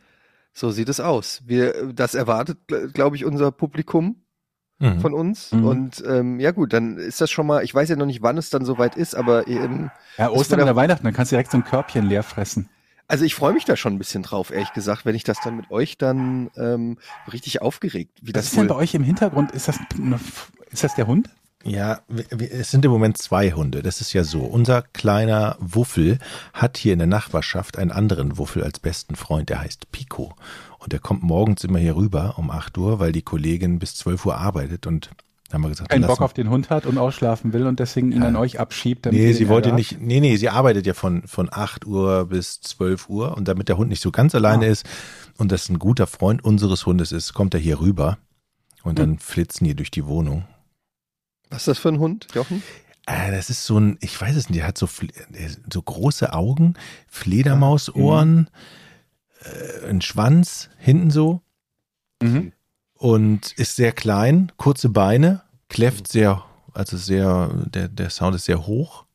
So sieht es aus. Wir, das erwartet, glaube ich, unser Publikum mhm. von uns. Mhm. Und ähm, ja gut, dann ist das schon mal, ich weiß ja noch nicht, wann es dann soweit ist, aber eben. Ja, Ostern oder Weihnachten, dann kannst du direkt so ein Körbchen leer fressen. Also ich freue mich da schon ein bisschen drauf, ehrlich gesagt, wenn ich das dann mit euch dann ähm, richtig aufgeregt. Wie Was das ist denn bei euch im Hintergrund? Ist das, ist das der Hund? Ja, es sind im Moment zwei Hunde. Das ist ja so. Unser kleiner Wuffel hat hier in der Nachbarschaft einen anderen Wuffel als besten Freund, der heißt Pico. Und der kommt morgens immer hier rüber um 8 Uhr, weil die Kollegin bis 12 Uhr arbeitet und haben wir gesagt, keinen Bock auf den Hund hat und ausschlafen will und deswegen ihn ja. an euch abschiebt. Nee, sie wollte nicht, nee, nee, sie arbeitet ja von, von 8 Uhr bis 12 Uhr und damit der Hund nicht so ganz alleine ah. ist und das ein guter Freund unseres Hundes ist, kommt er hier rüber und dann hm. flitzen die durch die Wohnung was ist das für ein Hund, Jochen? Äh, das ist so ein, ich weiß es nicht, der hat so, so große Augen, Fledermausohren, mhm. äh, ein Schwanz, hinten so. Mhm. Und ist sehr klein, kurze Beine, kläfft mhm. sehr, also sehr, der, der Sound ist sehr hoch.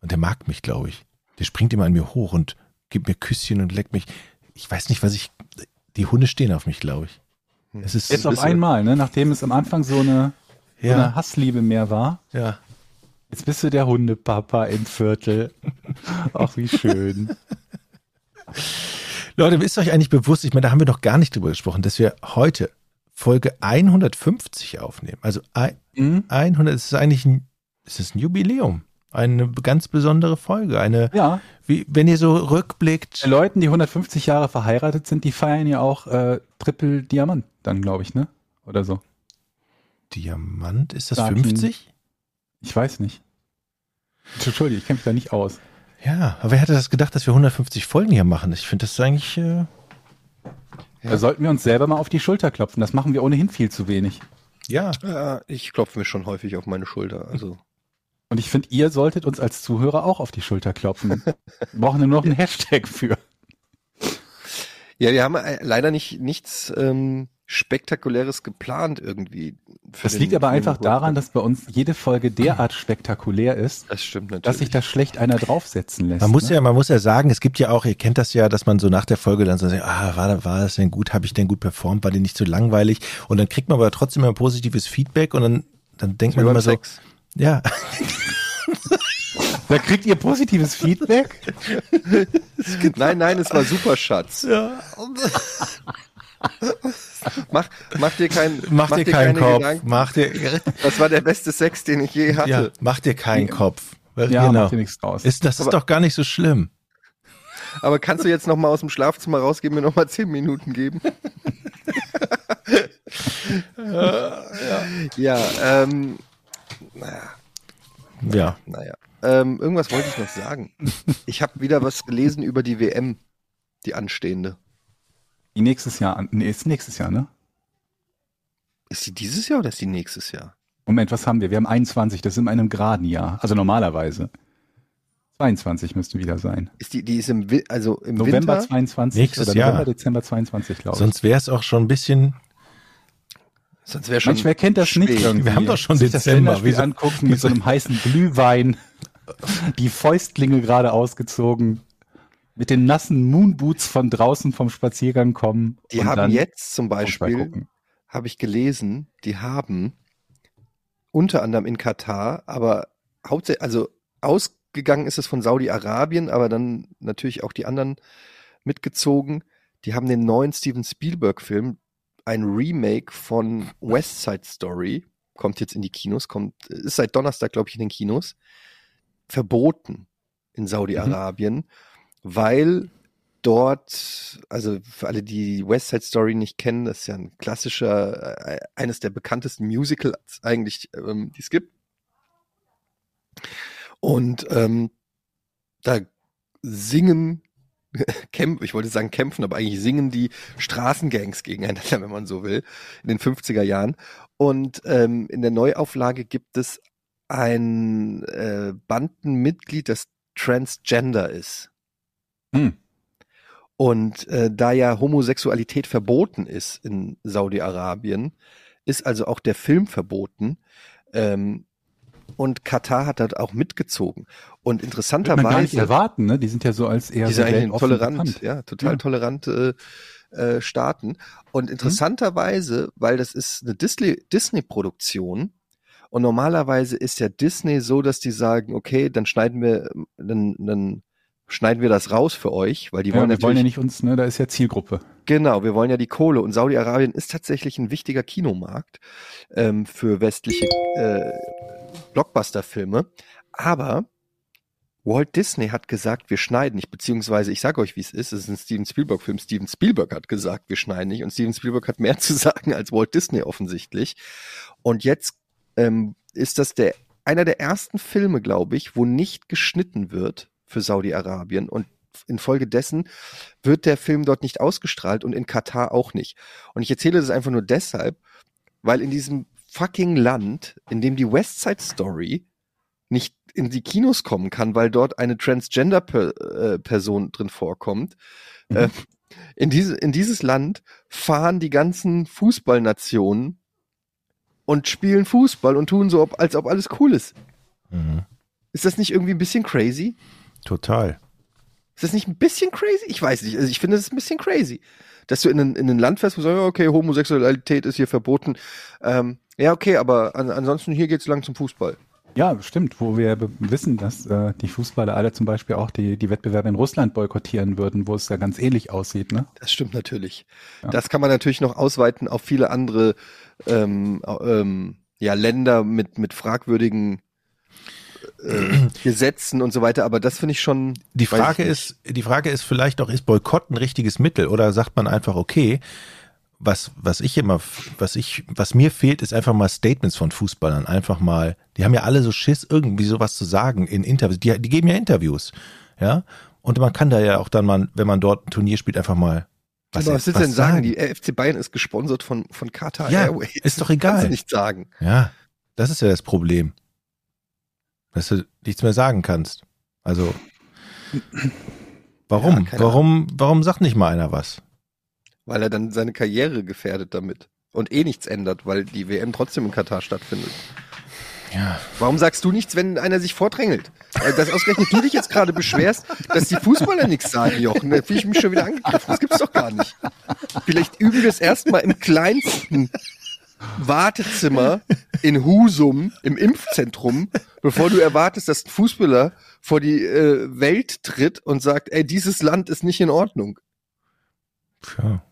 Und der mag mich, glaube ich. Der springt immer an mir hoch und gibt mir Küsschen und leckt mich. ich weiß nicht, was ich, die Hunde stehen auf mich, glaube ich. Es ist, Jetzt auf einmal, ne? nachdem es am Anfang so eine, so Ja. eine Hassliebe mehr war. ja. Jetzt bist du der Hundepapa im Viertel. Ach, wie schön. Leute, ist euch eigentlich bewusst, ich meine, da haben wir noch gar nicht drüber gesprochen, dass wir heute Folge 150 aufnehmen. Also ein- Mhm. 100, es ist eigentlich ein, es ist ein Jubiläum. Eine ganz besondere Folge. Eine, Ja, wie, wenn ihr so rückblickt. bei Leuten, die 150 Jahre verheiratet sind, die feiern ja auch äh, Triple Diamant, dann glaube ich, ne? Oder so. Diamant, ist das Platin. 50? Ich weiß nicht. Entschuldige, ich kenne mich da nicht aus. Ja, aber wer hätte das gedacht, dass wir 150 Folgen hier machen? Ich finde das eigentlich, äh, Da sollten wir uns selber mal auf die Schulter klopfen. Das machen wir ohnehin viel zu wenig. ja. Ja, ich klopfe mir schon häufig auf meine Schulter. Also Und ich finde, ihr solltet uns als Zuhörer auch auf die Schulter klopfen. Wir brauchen nur noch einen Hashtag für. ja, wir haben äh, leider nicht nichts ähm, Spektakuläres geplant irgendwie. für Das den- liegt aber einfach daran, dass bei uns jede Folge derart spektakulär ist, das stimmt natürlich. dass sich da schlecht einer draufsetzen lässt. Man muss ne? ja, man muss ja sagen, es gibt ja auch, ihr kennt das ja, dass man so nach der Folge dann so sagt, ah, war, war das denn gut, habe ich denn gut performt, war die nicht zu langweilig? Und dann kriegt man aber trotzdem immer positives Feedback und dann, dann denkt man immer so, Sex. ja, Da kriegt ihr positives Feedback? Nein, nein, es war super, Schatz. mach, mach dir kein, mach, dir keinen keine Kopf, Gedanken. mach dir, Das war der beste Sex, den ich je hatte. ja, mach dir keinen Kopf. Weil, Ja, genau. macht ihr nichts draus. Ist, das ist Aber- doch gar nicht so schlimm. Aber kannst du jetzt noch mal aus dem Schlafzimmer rausgehen, mir noch mal zehn Minuten geben? ja, ähm, naja, Ja. naja. Ähm, irgendwas wollte ich noch sagen. Ich habe wieder was gelesen über die WM, die anstehende. Die nächstes Jahr, an- nee, ist nächstes Jahr, ne? Ist die dieses Jahr oder ist die nächstes Jahr? Moment, was haben wir? Wir haben 21, das ist in einem geraden Jahr. Also normalerweise. 22 müsste wieder sein. Ist die, die ist im, also im November Winter? 22 Nächstes oder Jahr. November, Dezember 22, glaube ich. Sonst wäre es auch schon ein bisschen, Sonst wäre schon. Mensch, wer kennt das nicht spät. irgendwie? Wir haben doch schon Sich Dezember. Länderspiel Wieso- angucken mit so einem heißen Glühwein, die Fäustlinge gerade ausgezogen, mit den nassen Moonboots von draußen vom Spaziergang kommen. Die und haben dann jetzt zum Beispiel, habe ich gelesen, die haben unter anderem in Katar, aber hauptsächlich, also ausgegangen ist es von Saudi-Arabien, aber dann natürlich auch die anderen mitgezogen. Die haben den neuen Steven Spielberg-Film, ein Remake von West Side Story, kommt jetzt in die Kinos, kommt, ist seit Donnerstag, glaube ich, in den Kinos, verboten in Saudi-Arabien, weil dort, also für alle, die West Side Story nicht kennen, das ist ja ein klassischer, äh, eines der bekanntesten Musicals eigentlich, ähm, die es gibt. Und ähm, da singen, kämpfen, ich wollte sagen kämpfen, aber eigentlich singen die Straßengangs gegeneinander, wenn man so will, in den 50er Jahren. Und ähm, in der Neuauflage gibt es ein äh, Bandenmitglied, das Transgender ist. Hm. Und äh, da ja Homosexualität verboten ist in Saudi-Arabien, ist also auch der Film verboten. Ähm, und Katar hat das auch mitgezogen. Und Wird man gar nicht interessanterweise, erwarten, ne? Die sind ja so als eher die sind eigentlich tolerant, bekannt. ja, total Ja. tolerante äh, Staaten. Und interessanterweise, weil das ist eine Disney- Disney-Produktion und normalerweise ist ja Disney so, dass die sagen, okay, dann schneiden wir, dann, dann schneiden wir das raus für euch, weil die Ja, wollen wir wollen ja nicht uns, ne? Da ist ja Zielgruppe. genau, wir wollen ja die Kohle und Saudi-Arabien ist tatsächlich ein wichtiger Kinomarkt ähm, für westliche äh, Blockbuster-Filme, aber Walt Disney hat gesagt, wir schneiden nicht, beziehungsweise ich sage euch, wie es ist, es ist ein Steven Spielberg-Film. Steven Spielberg hat gesagt, wir schneiden nicht und Steven Spielberg hat mehr zu sagen als Walt Disney offensichtlich. Und jetzt ähm, ist das der einer der ersten Filme, glaube ich, wo nicht geschnitten wird für Saudi-Arabien und infolgedessen wird der Film dort nicht ausgestrahlt und in Katar auch nicht. Und ich erzähle das einfach nur deshalb, weil in diesem fucking Land, in dem die West Side Story nicht in die Kinos kommen kann, weil dort eine Transgender-Person drin vorkommt. Mhm. Äh, in, diese, in dieses Land fahren die ganzen Fußballnationen und spielen Fußball und tun so, als ob alles cool ist. Mhm. Ist das nicht irgendwie ein bisschen crazy? Total. Ist das nicht ein bisschen crazy? Ich weiß nicht. Also ich finde, das ist ein bisschen crazy. Dass du in ein, in ein Land fährst, wo du sagst, okay, Homosexualität ist hier verboten. Ähm, ja, okay, aber an, ansonsten hier geht's lang zum Fußball. Ja, stimmt, wo wir wissen, dass äh, die Fußballer alle zum Beispiel auch die, die Wettbewerbe in Russland boykottieren würden, wo es ja ganz ähnlich aussieht, ne? Das stimmt natürlich. Ja. Das kann man natürlich noch ausweiten auf viele andere ähm, ähm, ja, Länder mit, mit fragwürdigen äh, Gesetzen und so weiter, aber das finde ich schon. Die Frage ist, die Frage ist vielleicht auch, ist Boykott ein richtiges Mittel oder sagt man einfach, okay, was, was ich immer, was ich, was mir fehlt, ist einfach mal Statements von Fußballern. Einfach mal, die haben ja alle so Schiss, irgendwie sowas zu sagen in Interviews. Die, die geben ja Interviews. Ja. Und man kann da ja auch dann mal, wenn man dort ein Turnier spielt, einfach mal. Was, Aber was willst du denn sagen? sagen? Die FC Bayern ist gesponsert von, von Qatar ja, Airways. Ist doch egal. Kannst du nicht sagen. Ja. Das ist ja das Problem. Dass du nichts mehr sagen kannst. Also. Warum? Ja, warum, warum sagt nicht mal einer was? weil er dann seine Karriere gefährdet damit und eh nichts ändert, weil die WM trotzdem in Katar stattfindet. Ja. Warum sagst du nichts, wenn einer sich vordrängelt? Äh, dass ausgerechnet du dich jetzt gerade beschwerst, dass die Fußballer nichts sagen, Jochen. Da fühle ich mich schon wieder angegriffen. Das gibt's doch gar nicht. Vielleicht üben wir es erstmal im kleinsten Wartezimmer in Husum im Impfzentrum, bevor du erwartest, dass ein Fußballer vor die äh, Welt tritt und sagt, ey, dieses Land ist nicht in Ordnung. Tja.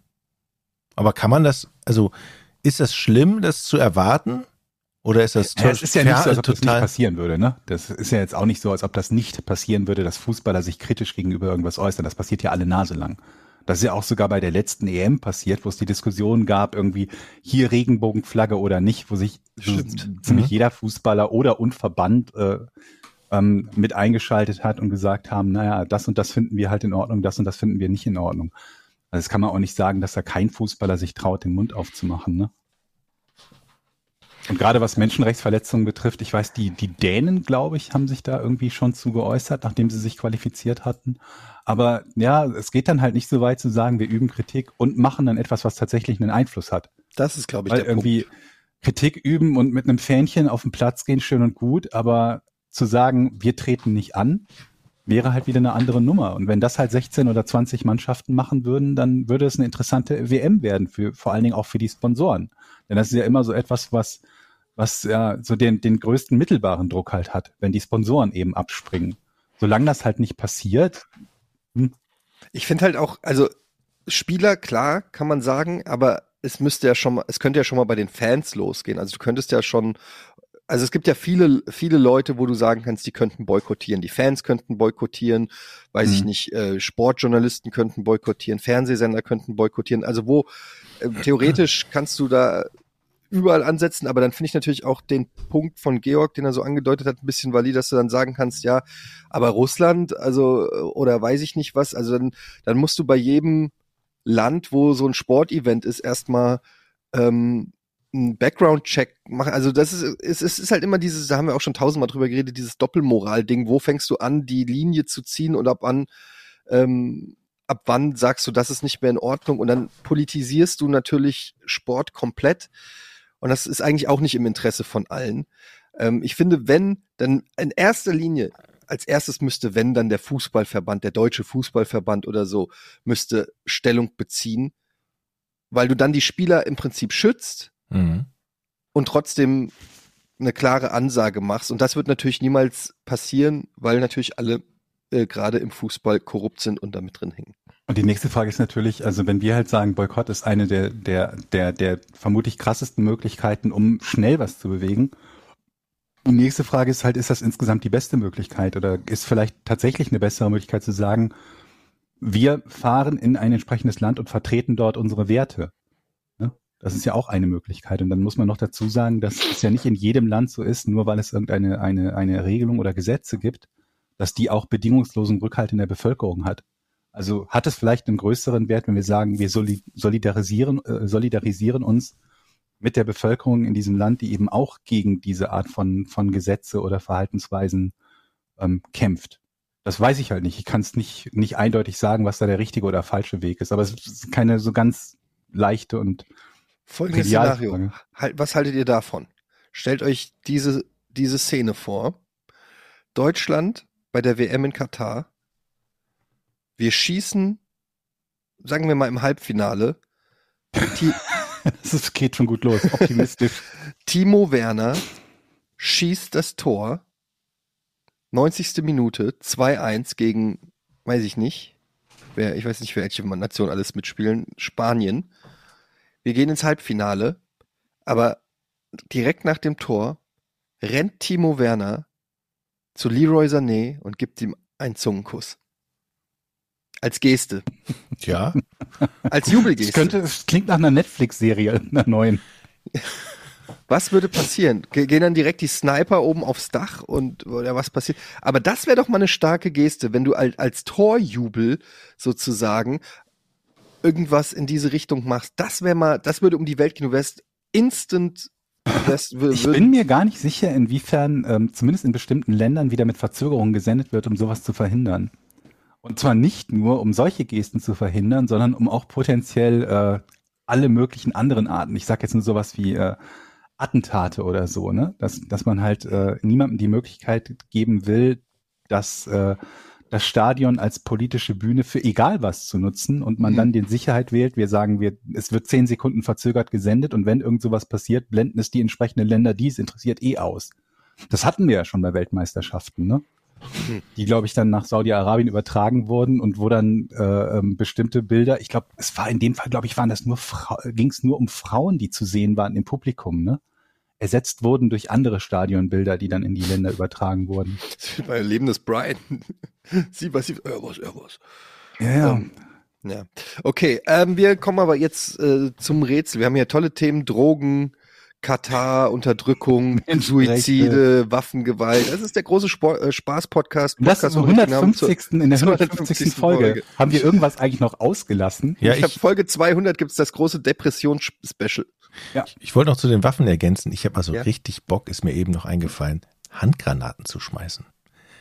Aber kann man das, also ist das schlimm, das zu erwarten? Oder ist das ja, Es ist ja nicht so, als ob das nicht passieren würde, ne? Das ist ja jetzt auch nicht so, als ob das nicht passieren würde, dass Fußballer sich kritisch gegenüber irgendwas äußern. Das passiert ja alle Nase lang. Das ist ja auch sogar bei der letzten EM passiert, wo es die Diskussion gab, irgendwie hier Regenbogenflagge oder nicht, wo sich so ziemlich mhm. jeder Fußballer oder und Verband äh, ähm, mit eingeschaltet hat und gesagt haben, naja, das und das finden wir halt in Ordnung, das und das finden wir nicht in Ordnung. Also das kann man auch nicht sagen, dass da kein Fußballer sich traut, den Mund aufzumachen. Ne? Und gerade was Menschenrechtsverletzungen betrifft, ich weiß, die, die Dänen, glaube ich, haben sich da irgendwie schon zu geäußert, nachdem sie sich qualifiziert hatten. Aber ja, es geht dann halt nicht so weit zu sagen, wir üben Kritik und machen dann etwas, was tatsächlich einen Einfluss hat. Das ist, glaube ich, Weil der irgendwie Punkt. Kritik üben und mit einem Fähnchen auf den Platz gehen, schön und gut, aber zu sagen, wir treten nicht an, wäre halt wieder eine andere Nummer. Und wenn das halt 16 oder 20 Mannschaften machen würden, dann würde es eine interessante WM werden, für, vor allen Dingen auch für die Sponsoren. Denn das ist ja immer so etwas, was, was ja so den, den größten mittelbaren Druck halt hat, wenn die Sponsoren eben abspringen. Solange das halt nicht passiert. Hm. Ich finde halt auch, also Spieler, klar, kann man sagen, aber es müsste ja schon mal, es könnte ja schon mal bei den Fans losgehen. Also du könntest ja schon also es gibt ja viele, viele Leute, wo du sagen kannst, die könnten boykottieren. Die Fans könnten boykottieren, weiß mhm. ich nicht, äh, Sportjournalisten könnten boykottieren, Fernsehsender könnten boykottieren. Also wo äh, theoretisch kannst du da überall ansetzen, aber dann finde ich natürlich auch den Punkt von Georg, den er so angedeutet hat, ein bisschen valid, dass du dann sagen kannst, ja, aber Russland, also oder weiß ich nicht was, also dann, dann musst du bei jedem Land, wo so ein Sportevent ist, erstmal ähm, einen Background-Check machen. Also das ist, es, es ist halt immer dieses, da haben wir auch schon tausendmal drüber geredet, dieses Doppelmoral-Ding. Wo fängst du an, die Linie zu ziehen und ab wann, ähm, ab wann sagst du, das ist nicht mehr in Ordnung? Und dann politisierst du natürlich Sport komplett. Und das ist eigentlich auch nicht im Interesse von allen. Ähm, ich finde, wenn, dann in erster Linie, als erstes müsste, wenn dann der Fußballverband, der deutsche Fußballverband oder so, müsste Stellung beziehen, weil du dann die Spieler im Prinzip schützt, mhm. und trotzdem eine klare Ansage machst. Und das wird natürlich niemals passieren, weil natürlich alle äh, gerade im Fußball korrupt sind und damit drin hängen. Und die nächste Frage ist natürlich, also wenn wir halt sagen, Boykott ist eine der, der, der, der vermutlich krassesten Möglichkeiten, um schnell was zu bewegen. Die nächste Frage ist halt, ist das insgesamt die beste Möglichkeit oder ist vielleicht tatsächlich eine bessere Möglichkeit zu sagen, wir fahren in ein entsprechendes Land und vertreten dort unsere Werte? Das ist ja auch eine Möglichkeit. Und dann muss man noch dazu sagen, dass es ja nicht in jedem Land so ist, nur weil es irgendeine eine, eine Regelung oder Gesetze gibt, dass die auch bedingungslosen Rückhalt in der Bevölkerung hat. Also hat es vielleicht einen größeren Wert, wenn wir sagen, wir solidarisieren, äh, solidarisieren uns mit der Bevölkerung in diesem Land, die eben auch gegen diese Art von, von Gesetze oder Verhaltensweisen ähm, kämpft. Das weiß ich halt nicht. Ich kann es nicht, nicht eindeutig sagen, was da der richtige oder falsche Weg ist. Aber es ist keine so ganz leichte und Folgendes Szenario. Halt, was haltet ihr davon? Stellt euch diese, diese Szene vor. Deutschland bei der WM in Katar Wir schießen, sagen wir mal im Halbfinale, Ti Das geht schon gut los, optimistisch. Timo Werner schießt das Tor. 90. Minute, 2-1 gegen, weiß ich nicht, wer, ich weiß nicht, welche Nation alles mitspielen, Spanien. Wir gehen ins Halbfinale, aber direkt nach dem Tor rennt Timo Werner zu Leroy Sané und gibt ihm einen Zungenkuss. Als Geste, Ja, als Das, Jubelgeste. könnte, das klingt nach einer Netflix-Serie, einer neuen. Was würde passieren? Ge- Gehen dann direkt die Sniper oben aufs Dach und oder was passiert? Aber das wäre doch mal eine starke Geste, wenn du als, als Torjubel sozusagen irgendwas in diese Richtung machst. Das wäre mal, das würde um die Welt gehen. Du wärst instant. Ich bin mir gar nicht sicher, inwiefern ähm, zumindest in bestimmten Ländern wieder mit Verzögerungen gesendet wird, um sowas zu verhindern. Und zwar nicht nur, um solche Gesten zu verhindern, sondern um auch potenziell äh, alle möglichen anderen Arten. Ich sage jetzt nur sowas wie äh, Attentate oder so, ne? Dass, dass man halt äh, niemandem die Möglichkeit geben will, dass äh, das Stadion als politische Bühne für egal was zu nutzen und man Mhm. dann den Sicherheit wählt. Wir sagen, wir, es wird zehn Sekunden verzögert gesendet und wenn irgend sowas passiert, blenden es die entsprechenden Länder, die es interessiert, eh aus. Das hatten wir ja schon bei Weltmeisterschaften, ne? Die, glaube ich, dann nach Saudi-Arabien übertragen wurden und wo dann äh, ähm, bestimmte Bilder, ich glaube, es war in dem Fall, glaube ich, waren das nur ging es nur um Frauen, die zu sehen waren im Publikum, ne? Ersetzt wurden durch andere Stadionbilder, die dann in die Länder übertragen wurden. mein Leben des Brian. sie was, sie, was, er was. Ja, ja. Ja. Okay, ähm, wir kommen aber jetzt äh, zum Rätsel. Wir haben hier tolle Themen: Drogen, Katar, Unterdrückung. Suizide, Waffengewalt. Das ist der große Spor äh, Spaß-Podcast. Das Podcast ist vom richtigen Namen zur- 150. in der zur 150. Folge. Folge. Haben wir irgendwas eigentlich noch ausgelassen? ja ich habe ich, Folge 200 gibt's das große Depressions-Special. ich wollte noch zu den Waffen ergänzen. Ich habe also Ja. richtig Bock, ist mir eben noch eingefallen, Handgranaten zu schmeißen.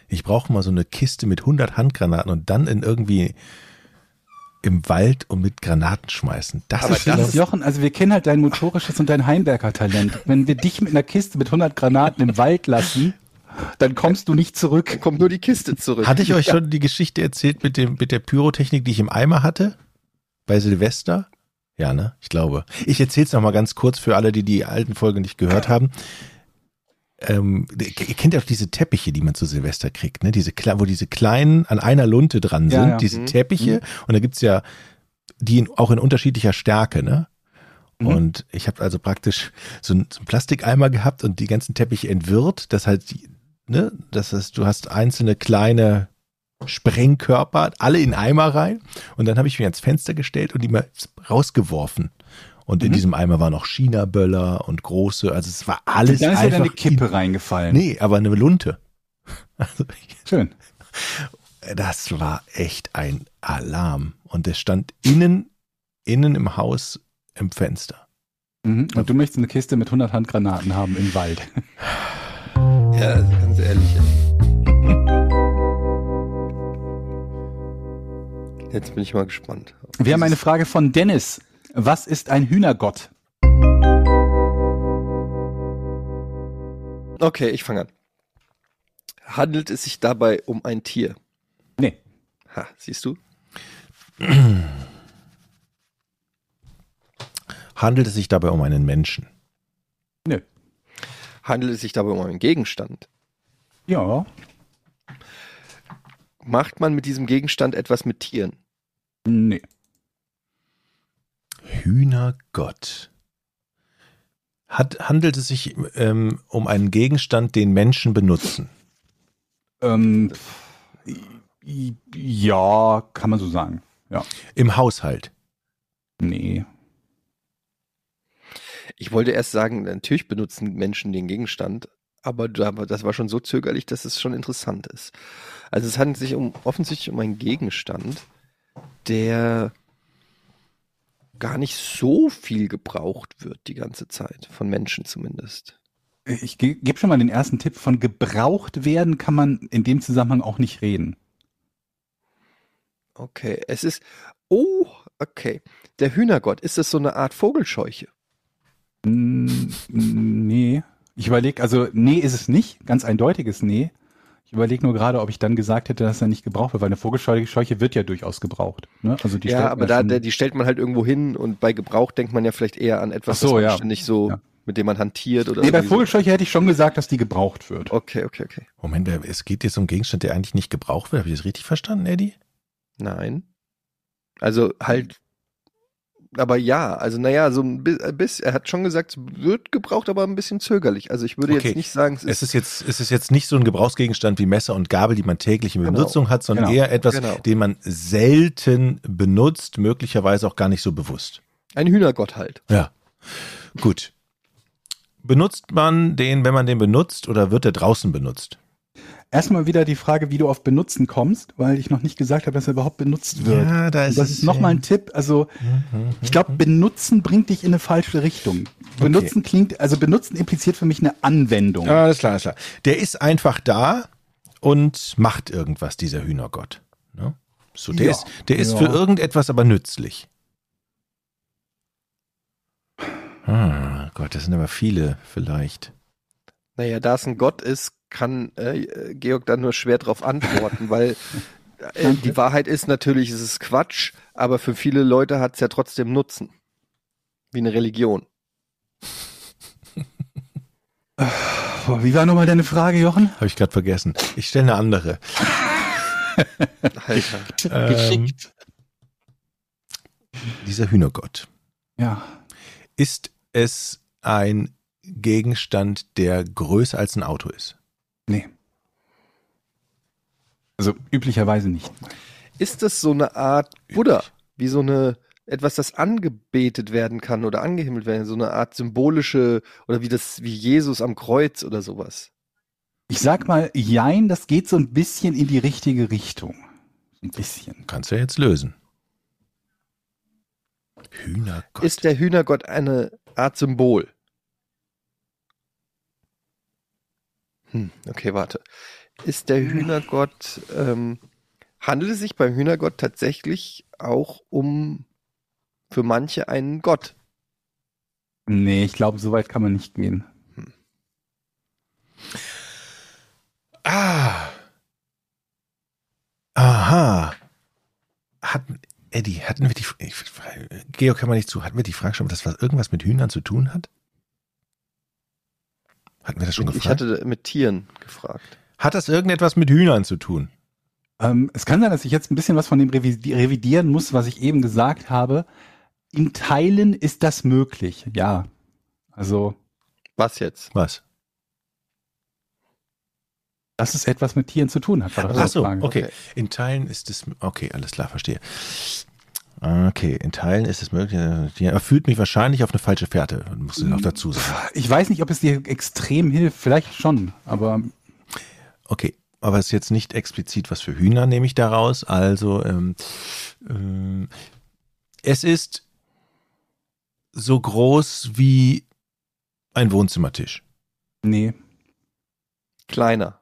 Ich brauche mal so eine Kiste mit 100 Handgranaten und dann in irgendwie im Wald und mit Granaten schmeißen. Das Aber ist das Jochen, also wir kennen halt dein motorisches und dein Heimwerker-Talent. Wenn wir dich mit einer Kiste mit 100 Granaten im Wald lassen, dann kommst du nicht zurück. Kommt nur die Kiste zurück. Hatte ich euch schon die Geschichte erzählt mit dem mit der Pyrotechnik, die ich im Eimer hatte bei Silvester? Ja, ne? Ich glaube. Ich erzähle es noch mal ganz kurz für alle, die die alten Folgen nicht gehört haben. Ähm, ihr kennt ja auch diese Teppiche, die man zu Silvester kriegt, ne? Diese wo diese kleinen an einer Lunte dran Ja, sind, ja. diese Mhm. Teppiche. Und da gibt's ja die in, auch in unterschiedlicher Stärke, ne? Mhm. Und ich habe also praktisch so einen, so einen Plastikeimer gehabt und die ganzen Teppiche entwirrt. Das heißt, die- ne, das heißt, du hast einzelne kleine Sprengkörper, alle in Eimer rein. Und dann habe ich mich ans Fenster gestellt und die mal rausgeworfen. Und in Mhm. diesem Eimer waren auch China-Böller und große, also es war alles Dann ist ja einfach. deine Kippe reingefallen. Nee, aber eine Lunte. Also, Schön. das war echt ein Alarm. Und der stand innen, innen im Haus im Fenster. Mhm. Und du möchtest eine Kiste mit 100 Handgranaten haben im Wald. Ja, ganz ehrlich. Jetzt bin ich mal gespannt. Wir haben eine Frage von Dennis. Was ist ein Hühnergott? Okay, ich fange an. Handelt es sich dabei um ein Tier? Nee. Ha, siehst du? Handelt es sich dabei um einen Menschen? Nö. Handelt es sich dabei um einen Gegenstand? Ja. Macht man mit diesem Gegenstand etwas mit Tieren? Nee. Hühnergott. Hat, handelt es sich ähm, um einen Gegenstand, den Menschen benutzen? Ähm, ja, kann man so sagen. Ja. Im Haushalt? Nee. Ich wollte erst sagen, natürlich benutzen Menschen den Gegenstand, aber da- das war schon so zögerlich, dass es schon interessant ist. Also es handelt sich um offensichtlich um einen Gegenstand, der gar nicht so viel gebraucht wird die ganze Zeit, von Menschen zumindest. Ich ge gebe schon mal den ersten Tipp. Von gebraucht werden kann man in dem Zusammenhang auch nicht reden. Okay, es ist. Oh, okay. Der Hühnergott, ist das so eine Art Vogelscheuche? Mm, Nee. Ich überlege, also nee ist es nicht, ganz eindeutiges Nee. Ich überlege nur gerade, ob ich dann gesagt hätte, dass er nicht gebraucht wird, weil eine Vogelscheuche wird ja durchaus gebraucht. Ne? Also die ja, stellt aber man da, schon- die stellt man halt irgendwo hin und bei Gebrauch denkt man ja vielleicht eher an etwas, so, das man ja. ständig so, Ja. mit dem man hantiert oder Nee, bei irgendwie so. Vogelscheuche hätte ich schon gesagt, dass die gebraucht wird. Okay, okay, okay. Moment, es geht jetzt um Gegenstand, der eigentlich nicht gebraucht wird. Habe ich das richtig verstanden, Eddie? Nein. Also halt, aber ja, also naja, so ein ein bisschen, er hat schon gesagt, es wird gebraucht, aber ein bisschen zögerlich. Also ich würde Okay. jetzt nicht sagen, es ist, Es ist jetzt, es ist jetzt nicht so ein Gebrauchsgegenstand wie Messer und Gabel, die man täglich in Genau. Benutzung hat, sondern Genau. eher etwas, Genau. den man selten benutzt, möglicherweise auch gar nicht so bewusst. ein Hühnergott halt. Ja. Gut. Benutzt man den, wenn man den benutzt, oder wird er draußen benutzt? Erstmal wieder die Frage, wie du auf benutzen kommst, weil ich noch nicht gesagt habe, dass er überhaupt benutzt wird. Ja, da Und das ist nochmal ein Tipp. Also, ich glaube, benutzen bringt dich in eine falsche Richtung. Benutzen klingt, also benutzen impliziert für mich eine Anwendung. Ja, alles klar, alles klar. Der ist einfach da und macht irgendwas, dieser Hühnergott. Ne? So, der Ja. ist, der ist Ja. für irgendetwas aber nützlich. Ah, Gott, das sind aber viele vielleicht. Naja, da es ein Gott ist, kann äh, Georg da nur schwer drauf antworten, weil äh, die Wahrheit ist natürlich, es ist Quatsch, aber für viele Leute hat es ja trotzdem Nutzen. Wie eine Religion. Boah, Wie war nochmal deine Frage, Jochen? Habe ich gerade vergessen. Ich stelle eine andere. Alter. Geschickt. Dieser Hühnergott. Ja. Ist es ein Gegenstand, der größer als ein Auto ist? Nee. Also üblicherweise nicht. Ist das so eine Art Buddha? Wie so eine, etwas, das angebetet werden kann oder angehimmelt werden, so eine Art symbolische, oder wie das, wie Jesus am Kreuz oder sowas? Ich sag mal, jein, das geht so ein bisschen in die richtige Richtung. Ein bisschen. Kannst du ja jetzt lösen. Hühnergott. Ist der Hühnergott eine Art Symbol? Hm, okay, warte. Ist der Hühnergott, ähm, handelt es sich beim Hühnergott tatsächlich auch um für manche einen Gott? Nee, ich glaube, so weit kann man nicht gehen. Ah. Aha. Hatten, Eddie, hatten wir die, ich, Georg kann man nicht zu, hatten wir die Frage schon, ob das was, irgendwas mit Hühnern zu tun hat? Hatten wir das schon Ich gefragt? hatte mit Tieren gefragt. hat das irgendetwas mit Hühnern zu tun? Ähm, es kann sein, dass ich jetzt ein bisschen was von dem revidi- revidieren muss, was ich eben gesagt habe. In Teilen ist das möglich, ja. Also, Was jetzt? Was? dass es etwas mit Tieren zu tun hat. war Ach so, Frage. okay. Okay. In Teilen ist es, okay, alles klar, verstehe. Okay, in Teilen ist es möglich, äh, er führt mich wahrscheinlich auf eine falsche Fährte, muss ich noch dazu sagen. Ich weiß nicht, ob es dir extrem hilft, vielleicht schon, aber Okay, aber es ist jetzt nicht explizit was für Hühner, nehme ich daraus. Also, ähm, ähm, es ist so groß wie ein Wohnzimmertisch. nee. Kleiner.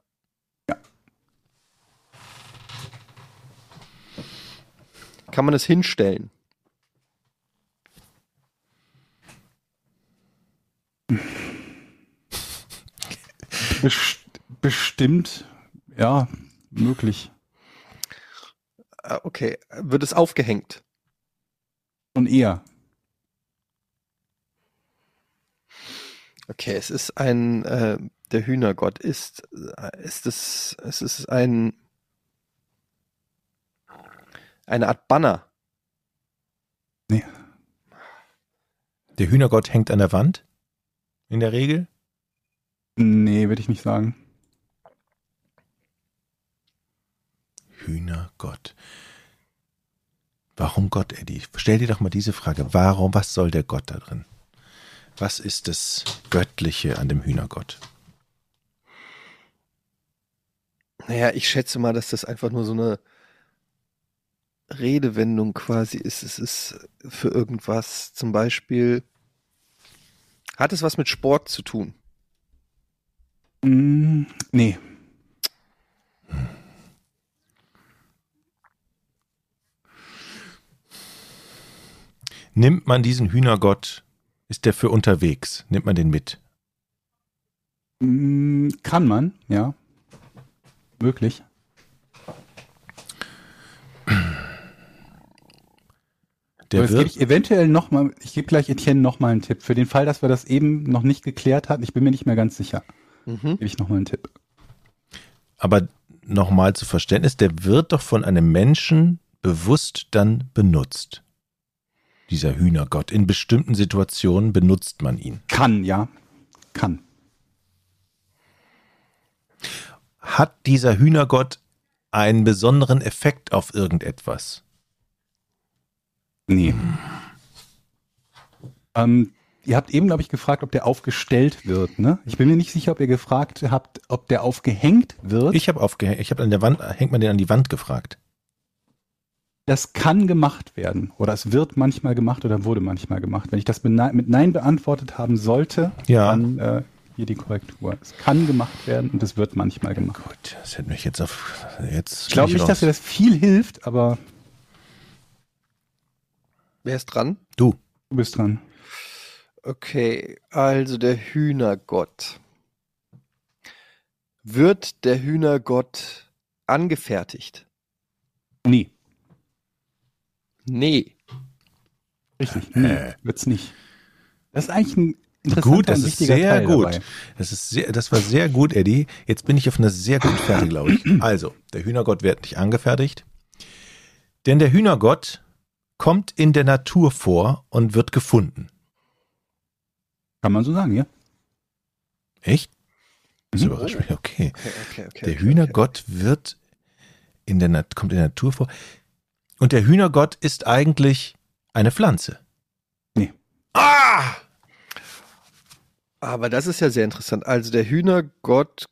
Kann man es hinstellen? Best bestimmt, ja, möglich. Ah, Okay. Wird es aufgehängt? Und eher. Okay, es ist ein, äh, der Hühnergott ist, äh, ist es, es ist ein, eine Art Banner. Nee. Der Hühnergott hängt an der Wand, in der Regel. Nee, würde ich nicht sagen. Hühnergott. Warum Gott, Eddie? Stell dir doch mal diese Frage. Warum, was soll der Gott da drin? Was ist das Göttliche an dem Hühnergott? Naja, ich schätze mal, dass das einfach nur so eine Redewendung quasi ist. Es ist für irgendwas, zum Beispiel, hat es was mit Sport zu tun? Mm, nee. Nimmt man diesen Hühnergott, ist der für unterwegs? Nimmt man den mit? Mm, kann man, ja. Möglich. Der Aber jetzt gebe wird, ich eventuell nochmal, ich gebe gleich Etienne nochmal einen Tipp. Für den Fall, dass wir das eben noch nicht geklärt hatten, ich bin mir nicht mehr ganz sicher, Mhm. gebe ich nochmal einen Tipp. aber nochmal zu Verständnis, der wird doch von einem Menschen bewusst dann benutzt. Dieser Hühnergott. In bestimmten Situationen benutzt man ihn. Kann, ja. Kann. Hat dieser Hühnergott einen besonderen Effekt auf irgendetwas? Nee. Ähm, ihr habt eben, glaube ich, gefragt, ob der aufgestellt wird. Ne? Ich bin mir nicht sicher, ob ihr gefragt habt, ob der aufgehängt wird. Ich habe aufgehängt, ich habe an der Wand, hängt man den an die Wand gefragt. das kann gemacht werden. Oder es wird manchmal gemacht oder wurde manchmal gemacht. Wenn ich das mit Nein, beantwortet haben sollte, Ja. dann äh, hier die Korrektur. Es kann gemacht werden und es wird manchmal gemacht. Gut, das hätte mich jetzt auf. Jetzt Ich glaube nicht, dass raus. dir das viel hilft, aber Wer ist dran? Du. du bist dran. Okay, also der Hühnergott. Wird der Hühnergott angefertigt? Nee, Nee. richtig. Nee, Äh. wird's nicht. Das ist eigentlich ein interessanter Gut, das ist sehr Teil gut. dabei. Das ist sehr, das war sehr gut, Eddie. Jetzt bin ich auf einer sehr guten Fährte, glaube ich. Also, der Hühnergott wird nicht angefertigt. Denn der Hühnergott kommt in der Natur vor und wird gefunden. Kann man so sagen, ja? Echt? Das Mhm. überrascht mich. Okay. Okay, okay, okay. Der okay, Hühnergott wird in der Nat kommt in der Natur vor. Und der Hühnergott ist eigentlich eine Pflanze. Nee. Ah! Aber das ist ja sehr interessant. Also der Hühnergott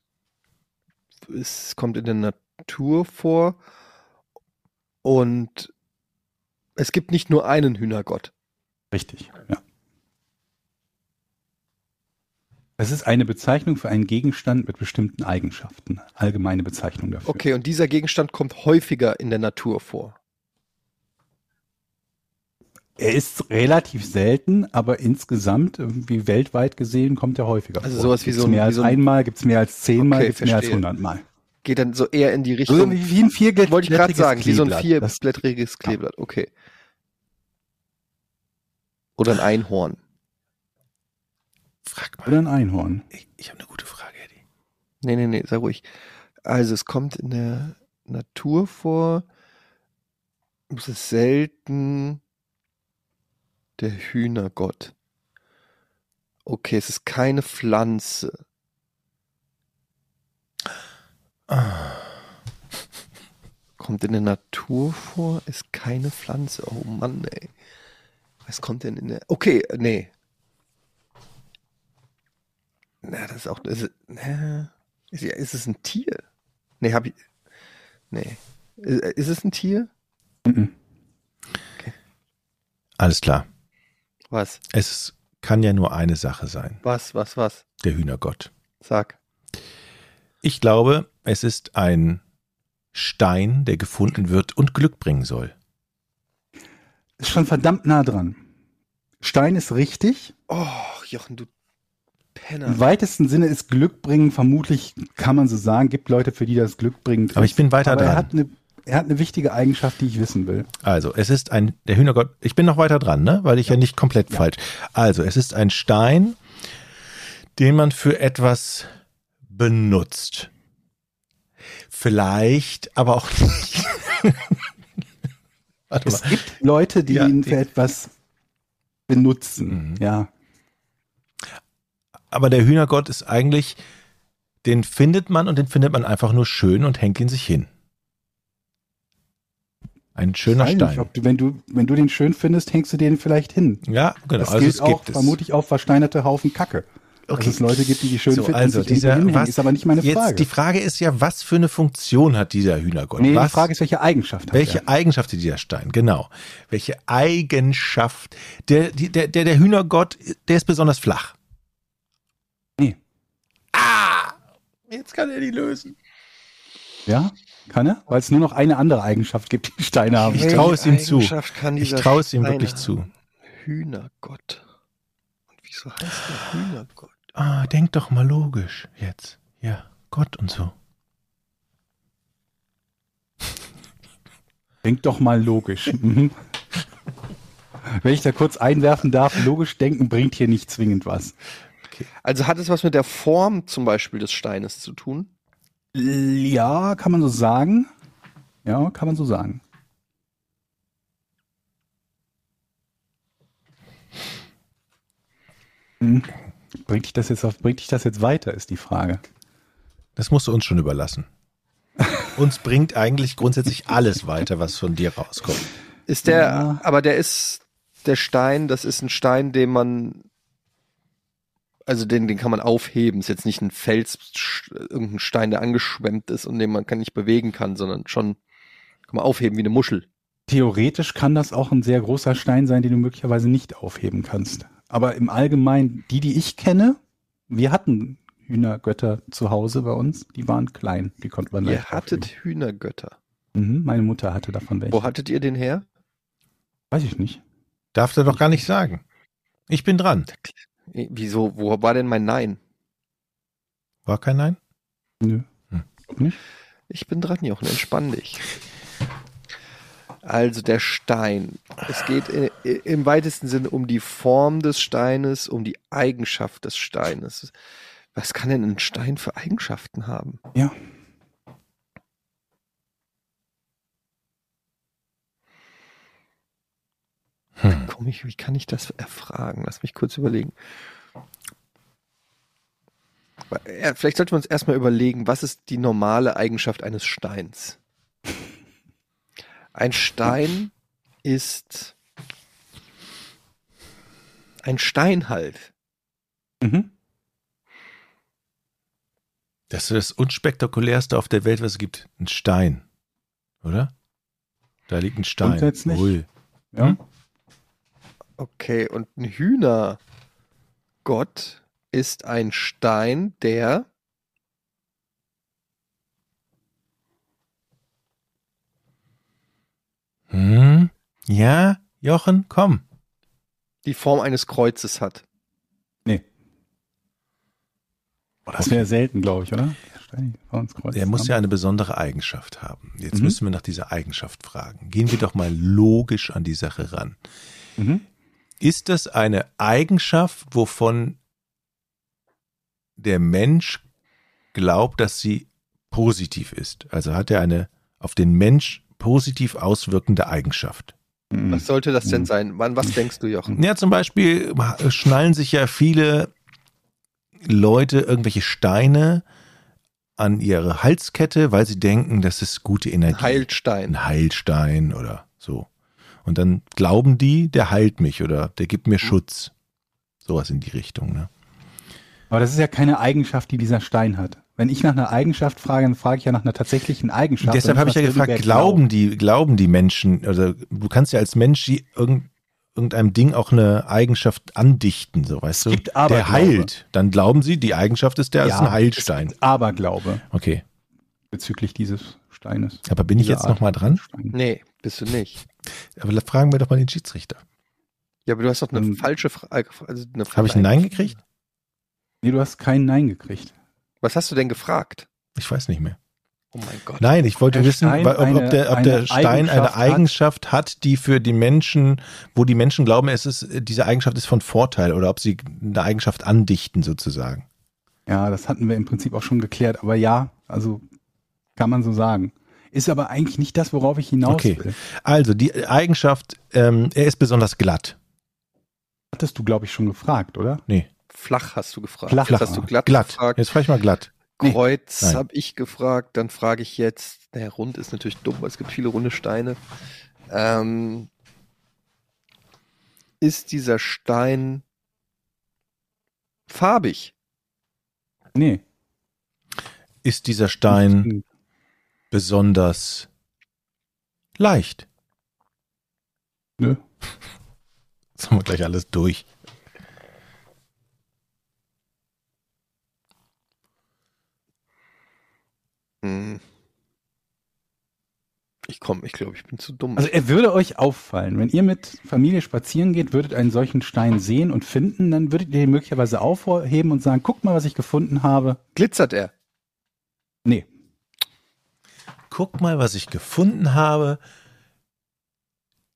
ist, kommt in der Natur vor und es gibt nicht nur einen Hühnergott. Richtig, ja. Es ist eine Bezeichnung für einen Gegenstand mit bestimmten Eigenschaften. Allgemeine Bezeichnung dafür. Okay, und dieser Gegenstand kommt häufiger in der Natur vor. Er ist relativ selten, aber insgesamt, irgendwie weltweit gesehen, kommt er häufiger Also vor. sowas wie Gibt's so ein- mehr wie als so ein- einmal, gibt es mehr als zehnmal, Okay, gibt es mehr als hundertmal. Geht dann so eher in die So Richtung. wie, wie ein vierblättriges wollte ich gerade sagen, wie so ein Kleeblatt. Vierblättriges Kleeblatt. Okay. Oder ein Einhorn. Frag mal. Oder ein Einhorn. Ich, ich habe eine gute Frage, Eddie. Nee, nee, nee, sei ruhig. Also es kommt in der Natur vor. Es ist selten der Hühnergott. Okay, es ist keine Pflanze. Ah. Kommt in der Natur vor, ist keine Pflanze. Oh Mann, ey. Was kommt denn in der. Okay, nee. Na, das ist auch. Ist, es- na, ist, ist es ein Tier? Nee, hab ich. Nee. Ist, ist es ein Tier? Mhm. Alles klar. Was? Es kann ja nur eine Sache sein. Was, was, was? Der Hühnergott. Sag. Ich glaube, es ist ein Stein, der gefunden wird und Glück bringen soll. Ist schon verdammt nah dran. Stein ist richtig. Oh, Jochen, du Penner. Im weitesten Sinne ist Glück bringen, vermutlich kann man so sagen, gibt Leute, für die das Glück bringend Aber ich bin weiter Aber er dran. hat, eine, er hat eine wichtige Eigenschaft, die ich wissen will. Also, es ist ein, der Hühnergott, ich bin noch weiter dran, ne? Weil ich ja, nicht komplett falsch. Also, es ist ein Stein, den man für etwas benutzt. Vielleicht, aber auch nicht. Es gibt Leute, die Ja, ihn für etwas benutzen. Mhm. Ja. Aber der Hühnergott ist eigentlich, den findet man und den findet man einfach nur schön und hängt ihn sich hin. Ein schöner nicht, Stein. ob du, wenn, du, wenn du den schön findest, hängst du den vielleicht hin. Ja, genau. Das also gilt es auch vermutlich auf versteinerte Haufen Kacke. Okay. Dass es Leute gibt, die die schön So, finden also dieser, hinhängen. was, ist aber nicht meine jetzt Frage. Die Frage ist ja, was für eine Funktion hat dieser Hühnergott? nee, was, die Frage ist, welche Eigenschaft hat welche er? Eigenschaft hat dieser Stein? Genau. Welche Eigenschaft? Der, der, der, der Hühnergott, der ist besonders flach. Nee. Ah! Jetzt kann er die lösen. Ja, kann er? Weil es nur noch eine andere Eigenschaft gibt, die Steine haben. Ich traue es ihm zu. Ich traue es ihm wirklich zu. Hühnergott. Und wieso heißt der Hühnergott? Ah, denk doch mal logisch jetzt. Ja, Gott und so. Denk doch mal logisch. Mhm. Wenn ich da kurz einwerfen darf, logisch denken bringt hier nicht zwingend was. Also hat es was mit der Form zum Beispiel des Steines zu tun? Ja, kann man so sagen. Ja, kann man so sagen. Hm. Bringt dich das jetzt auf, bringt dich das jetzt weiter, ist die Frage. Das musst du uns schon überlassen. uns bringt eigentlich grundsätzlich alles weiter, was von dir rauskommt. Ist der, aber der ist, der Stein, das ist ein Stein, den man, also den, den kann man aufheben. Ist jetzt nicht ein Fels, irgendein Stein, der angeschwemmt ist und den man kann nicht bewegen kann, sondern schon kann man aufheben wie eine Muschel. Theoretisch kann das auch ein sehr großer Stein sein, den du möglicherweise nicht aufheben kannst. Aber im Allgemeinen, die, die ich kenne, wir hatten Hühnergötter zu Hause bei uns, die waren klein, die konnte man Ihr hattet aufheben. Hühnergötter. Mhm, meine Mutter hatte davon welche. Wo hattet ihr den her? Weiß ich nicht. Darf er doch gar nicht sagen. Ich bin dran. Eh, Wieso, wo war denn mein Nein? War kein Nein? Nö. Hm. Nicht. Ich bin dran, Jochen, entspann dich. Also der Stein. Es geht i- i- im weitesten Sinne um die Form des Steines, um die Eigenschaft des Steines. Was kann denn ein Stein für Eigenschaften haben? Ja. Hm. Komm ich, wie kann ich das erfragen? Lass mich kurz überlegen. Vielleicht sollten wir uns erstmal überlegen, was ist die normale Eigenschaft eines Steins? Ein Stein ist ein Stein halt. Mhm. Das ist das unspektakulärste auf der Welt, was es gibt. Ein Stein. Oder? Da liegt ein Stein. Grundsätzlich. Ui. Ja. Hm? Okay, und ein Hühnergott ist ein Stein, der Hm? Ja, Jochen, komm. die Form eines Kreuzes hat. Nee. Das wäre selten, glaube ich, oder? Der muss ja eine besondere Eigenschaft haben. Jetzt Mhm. müssen wir nach dieser Eigenschaft fragen. Gehen wir doch mal logisch an die Sache ran. Mhm. Ist das eine Eigenschaft, wovon der Mensch glaubt, dass sie positiv ist? Also hat er eine auf den Mensch positiv auswirkende Eigenschaft? Mhm. Was sollte das denn Mhm. sein? Wann, was denkst du, Jochen? Ja, zum Beispiel schnallen sich ja viele Leute irgendwelche Steine an ihre Halskette, weil sie denken, das ist gute Energie. Ein Heilstein. Ein Heilstein oder so. Und dann glauben die, der heilt mich oder der gibt Mhm. mir Schutz. Sowas in die Richtung, ne? Aber das ist ja keine Eigenschaft, die dieser Stein hat. Wenn ich nach einer Eigenschaft frage, dann frage ich ja nach einer tatsächlichen Eigenschaft. Deshalb habe ich ja gefragt, glauben die, glauben die Menschen, also du kannst ja als Mensch irgendeinem Ding auch eine Eigenschaft andichten, so weißt du. gibt der Aberglaube. heilt. Dann glauben sie, die Eigenschaft ist der, Ja, ist ein Heilstein. Es gibt Aberglaube Okay. bezüglich dieses Steines. Aber bin ich jetzt noch Art mal dran? Stein. Nee, bist du nicht. Aber fragen wir doch mal den Schiedsrichter. Ja, aber du hast doch eine Ähm, falsche Frage. Also eine Habe ich ein Nein gekriegt? Nee, du hast kein Nein gekriegt. Was hast du denn gefragt? Ich weiß nicht mehr. Oh mein Gott. Nein, ich wollte Der wissen, Stein ob, ob, der, ob eine der Stein eine Eigenschaft hat. Eigenschaft hat, die für die Menschen, wo die Menschen glauben, es ist, diese Eigenschaft ist von Vorteil oder ob sie eine Eigenschaft andichten sozusagen. Ja, das hatten wir im Prinzip auch schon geklärt. Aber ja, also kann man so sagen. Ist aber eigentlich nicht das, worauf ich hinaus Okay. will. Also die Eigenschaft, ähm, er ist besonders glatt. Hattest du, glaube ich, schon gefragt, oder? Nee, Flach hast du gefragt. Flach. Jetzt hast du glatt, glatt. gefragt. Jetzt frage ich mal glatt. Nee. Kreuz Nein. habe ich gefragt. Dann frage ich jetzt, naja, rund ist natürlich dumm, weil es gibt viele runde Steine. Ähm, ist dieser Stein farbig? Nee. Ist dieser Stein besonders leicht? Nö. Jetzt haben wir gleich alles durch. Hm. Ich komme, ich glaube, ich bin zu dumm. Also er würde euch auffallen, wenn ihr mit Familie spazieren geht, würdet einen solchen Stein sehen und finden, dann würdet ihr ihn möglicherweise aufheben und sagen, guck mal, was ich gefunden habe. Glitzert er? Nee. Guck mal, was ich gefunden habe.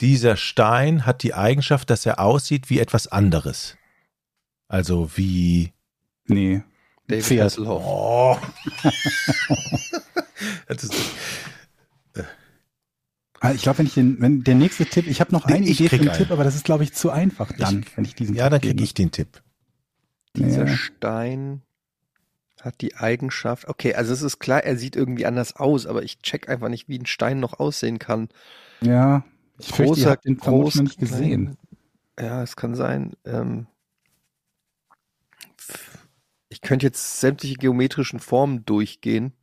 dieser Stein hat die Eigenschaft, dass er aussieht wie etwas anderes. Also wie. Nee. David Pferd. Hasselhoff. Oh. das ist, Ah, Ich glaube, wenn ich den, wenn der nächste Tipp, ich habe noch eine Ich Idee für krieg den Tipp, einen. aber das ist, glaube ich, zu einfach dann, wenn ich diesen ja, dann Tipp kriege gebe. ich den Tipp. Dieser Ja. Stein hat die Eigenschaft. Okay, also es ist klar, er sieht irgendwie anders aus, aber ich check einfach nicht, wie ein Stein noch aussehen kann. Ja, ich fürchte, ihr Großer, habt den vermutlich groß, noch nicht gesehen. klein. Ja, es kann sein. Ähm, ich könnte jetzt sämtliche geometrischen Formen durchgehen.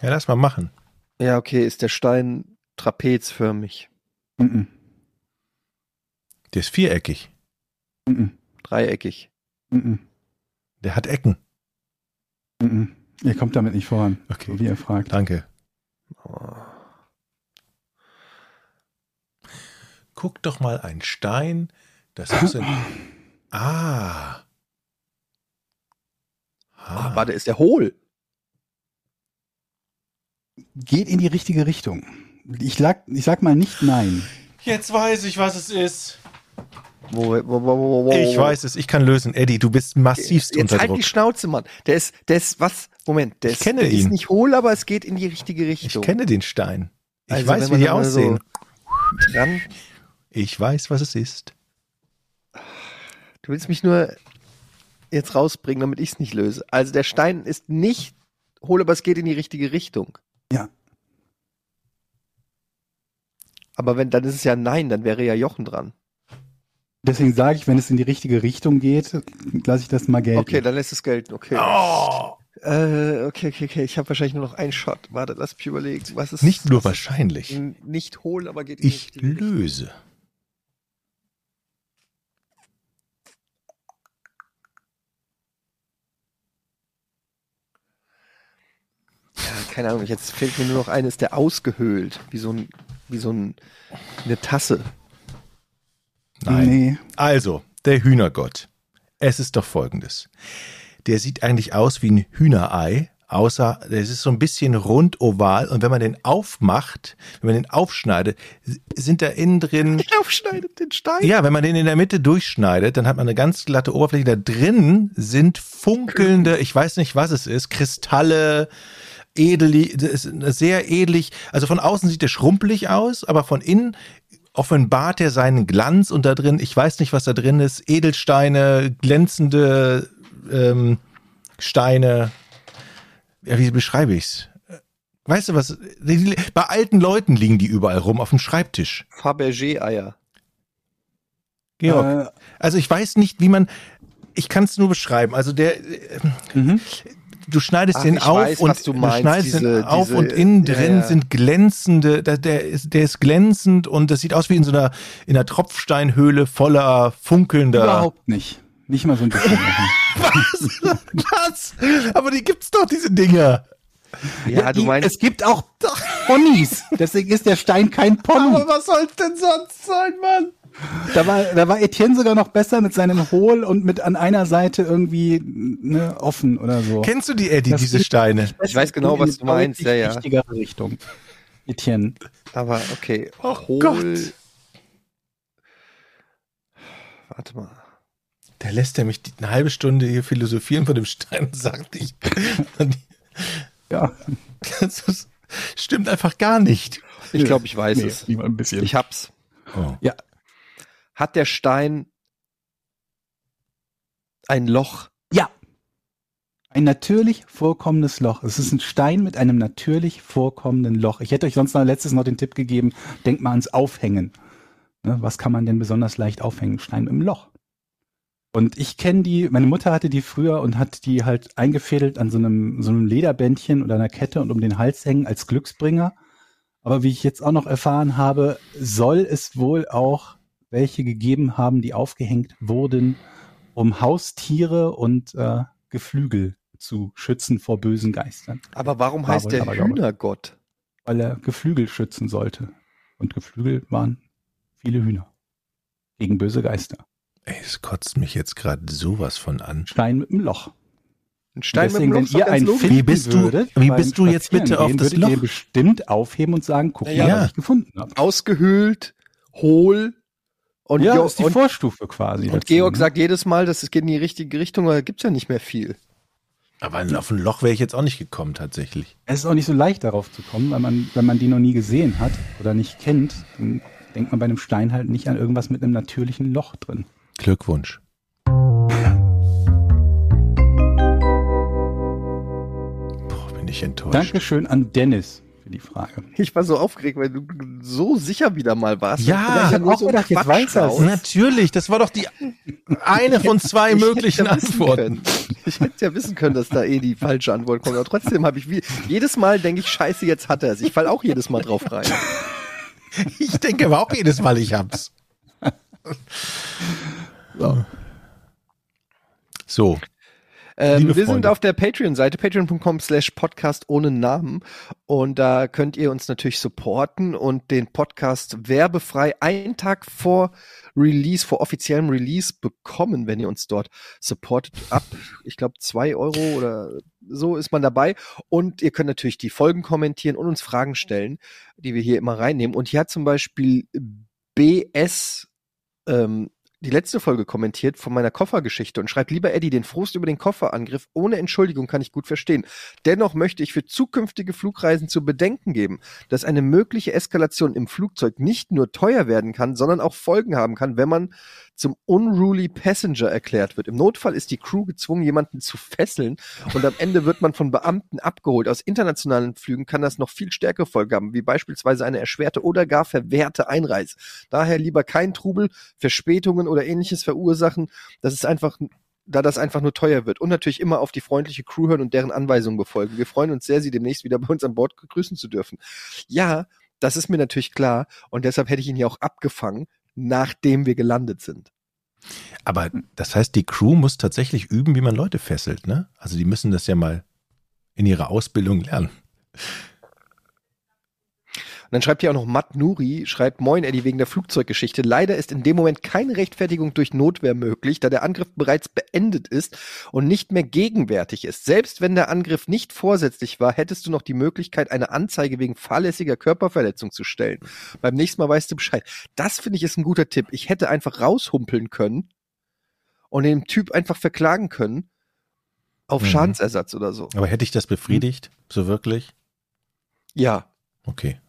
Ja, lass mal machen. Ja, okay, ist der Stein trapezförmig, Mhm. Der ist viereckig. Mhm. dreieckig. Mhm. Der hat Ecken. Mhm. Ihr kommt damit nicht voran, Okay. so wie ihr fragt. Danke. Oh. Guck doch mal ein Stein. Das muss ein. Ah. Ah, warte, ist der hohl? Geht in die richtige Richtung. Ich, lag, ich sag mal nicht nein. Jetzt weiß ich, was es ist. Wo, wo, wo, wo, wo, Ich weiß es, ich kann lösen. Eddie, du bist massivst Jetzt unter halt Druck. die Schnauze, Mann. Der ist, der ist, was? Moment, der, Ich ist, kenne der ist ihn. nicht hohl, aber es geht in die richtige Ich Richtung. kenne den Stein. Ich Also, weiß, wie die mal so aussehen. Dran. Ich weiß, was es ist. Du willst mich nur jetzt rausbringen, damit ich es nicht löse. Also der Stein ist nicht hohl, aber es geht in die richtige Richtung. Ja. Aber wenn, dann ist es ja nein, dann wäre ja Jochen dran. Deswegen sage ich, wenn es in die richtige Richtung geht, lasse ich das mal gelten. Okay, dann lässt es gelten, okay. Oh, Äh, okay, okay, okay. Ich habe wahrscheinlich nur noch einen Shot. Warte, lass mich überlegen. Was ist nicht nur was wahrscheinlich. ist nicht hohl, aber geht in die Ich richtige Richtung? löse. Ja, keine Ahnung, jetzt fällt mir nur noch ein, ist der ausgehöhlt, wie so ein, wie so ein, eine Tasse. Nein. Nee. Also, der Hühnergott. Es ist doch folgendes. Der sieht eigentlich aus wie ein Hühnerei, außer es ist so ein bisschen rund oval und wenn man den aufmacht, wenn man den aufschneidet, sind da innen drin Aufschneidet den Stein. Ja, wenn man den in der Mitte durchschneidet, dann hat man eine ganz glatte Oberfläche. Da drin sind funkelnde, ich weiß nicht, was es ist, Kristalle, edel, sehr edelig. Also von außen sieht der schrumpelig aus, aber von innen offenbart er seinen Glanz und da drin, ich weiß nicht, was da drin ist, Edelsteine, glänzende ähm, Steine. Ja, wie beschreibe ich's? Weißt du was? Bei alten Leuten liegen die überall rum auf dem Schreibtisch. Fabergé-Eier. Georg. Äh, Also ich weiß nicht, wie man. Ich kann es nur beschreiben. Also der, äh, mhm. Du schneidest Ach, den auf weiß, und du meinst, schneidest den diese- auf diese- und innen ja, drin ja. sind glänzende. Der, der ist, der ist glänzend und das sieht aus wie in so einer in einer Tropfsteinhöhle voller funkelnder. Überhaupt nicht. Nicht mal so ein bisschen. Was? Was? Aber die gibt's doch diese Dinger. Ja, du die- meinst, Es gibt auch Ponys. Deswegen ist der Stein kein Pony. was soll's denn sonst sein, Mann? Da war, da war Etienne sogar noch besser mit seinem Hohl und mit an einer Seite irgendwie ne, offen oder so. Kennst du die Eddie, Das diese Steine? Ich weiß genau, was du meinst, ja, ja. Richtigere Richtung. Etienne. aber okay. Oh hohl. Gott. Warte mal. Da lässt er mich eine halbe Stunde hier philosophieren von dem Stein und sagt, ich. Ja, Das ist, stimmt einfach gar nicht. Ich glaube, ich weiß nee, es. ein bisschen. Ich hab's. Oh. ja, Hat der Stein ein Loch? ja. Ein natürlich vorkommendes Loch. Es ist ein Stein mit einem natürlich vorkommenden Loch. Ich hätte euch sonst noch letztes noch den Tipp gegeben, denkt mal ans Aufhängen. Ne, was kann man denn besonders leicht aufhängen? Stein im Loch. Und ich kenne die, meine Mutter hatte die früher und hat die halt eingefädelt an so einem, so einem Lederbändchen oder einer Kette und um den Hals hängen als Glücksbringer. Aber wie ich jetzt auch noch erfahren habe, soll es wohl auch welche gegeben haben, die aufgehängt wurden, um Haustiere und äh, Geflügel zu schützen vor bösen Geistern, Aber warum War heißt wohl der aber. Hühnergott? weil er Geflügel schützen sollte. Und Geflügel waren viele Hühner gegen böse Geister. Ey, es kotzt mich jetzt gerade sowas von an. Stein mit einem Loch. Ein Stein Deswegen, wenn ist doch ihr ganz einen finden Wie bist du- würdet, wie bist du jetzt bitte auf das würdet ihr Loch? bestimmt aufheben und sagen, guck mal, Ja. was ich gefunden habe. Ausgehöhlt, hohl. Und, Ja, Jo- ist die und, Vorstufe quasi. und dazu, Georg ne? sagt jedes Mal, dass es geht in die richtige Richtung, aber da gibt's ja nicht mehr viel. Aber auf ein Loch wäre ich jetzt auch nicht gekommen, tatsächlich. Es ist auch nicht so leicht darauf zu kommen, weil man, wenn man die noch nie gesehen hat oder nicht kennt, dann denkt man bei einem Stein halt nicht an irgendwas mit einem natürlichen Loch drin. Glückwunsch. Boah, bin ich enttäuscht. Dankeschön an Dennis für die Frage. Ich war so aufgeregt, weil du so sicher wieder mal warst. Ja, Ich ich hab hab auch gedacht, jetzt weiß raus. Natürlich, das war doch die eine von zwei möglichen ja Antworten. Können. Ich hätte ja wissen können, dass da eh die falsche Antwort kommt. Aber trotzdem habe ich wie, jedes Mal denke ich, scheiße, jetzt hat er es. Ich fall auch jedes Mal drauf rein. Ich denke aber auch jedes Mal, ich hab's. So. So, Ähm, wir sind auf der Patreon-Seite, patreon.com slash podcast ohne Namen. Und da könnt ihr uns natürlich supporten und den Podcast werbefrei einen Tag vor Release, vor offiziellem Release bekommen, wenn ihr uns dort supportet. Ab, ich glaube, zwei Euro oder so ist man dabei. Und ihr könnt natürlich die Folgen kommentieren und uns Fragen stellen, die wir hier immer reinnehmen. Und hier hat zum Beispiel BS ähm, die letzte Folge kommentiert von meiner Koffergeschichte und schreibt, lieber Eddie, den Frust über den Kofferangriff ohne Entschuldigung kann ich gut verstehen. Dennoch möchte ich für zukünftige Flugreisen zu bedenken geben, dass eine mögliche Eskalation im Flugzeug nicht nur teuer werden kann, sondern auch Folgen haben kann, wenn man zum unruly Passenger erklärt wird. Im Notfall ist die Crew gezwungen, jemanden zu fesseln und am Ende wird man von Beamten abgeholt. Aus internationalen Flügen kann das noch viel stärkere Folgen haben, wie beispielsweise eine erschwerte oder gar verwehrte Einreise. Daher lieber kein Trubel, Verspätungen oder ähnliches verursachen. Das ist einfach da das einfach nur teuer wird. Und natürlich immer auf die freundliche Crew hören und deren Anweisungen befolgen. Wir freuen uns sehr, Sie demnächst wieder bei uns an Bord begrüßen zu dürfen. Ja, das ist mir natürlich klar und deshalb hätte ich ihn hier auch abgefangen, nachdem wir gelandet sind. aber das heißt, die Crew muss tatsächlich üben, wie man Leute fesselt, ne? Also die müssen das ja mal in ihrer Ausbildung lernen. Und dann schreibt hier auch noch Matt Nuri, schreibt Moin Eddie wegen der Flugzeuggeschichte. Leider ist in dem Moment keine Rechtfertigung durch Notwehr möglich, da der Angriff bereits beendet ist und nicht mehr gegenwärtig ist. Selbst wenn der Angriff nicht vorsätzlich war, hättest du noch die Möglichkeit, eine Anzeige wegen fahrlässiger Körperverletzung zu stellen. Beim nächsten Mal weißt du Bescheid. Das finde ich ist ein guter Tipp. Ich hätte einfach raushumpeln können und den Typ einfach verklagen können auf Mhm. Schadensersatz oder so. Aber hätte ich das befriedigt? So wirklich? Ja. Okay.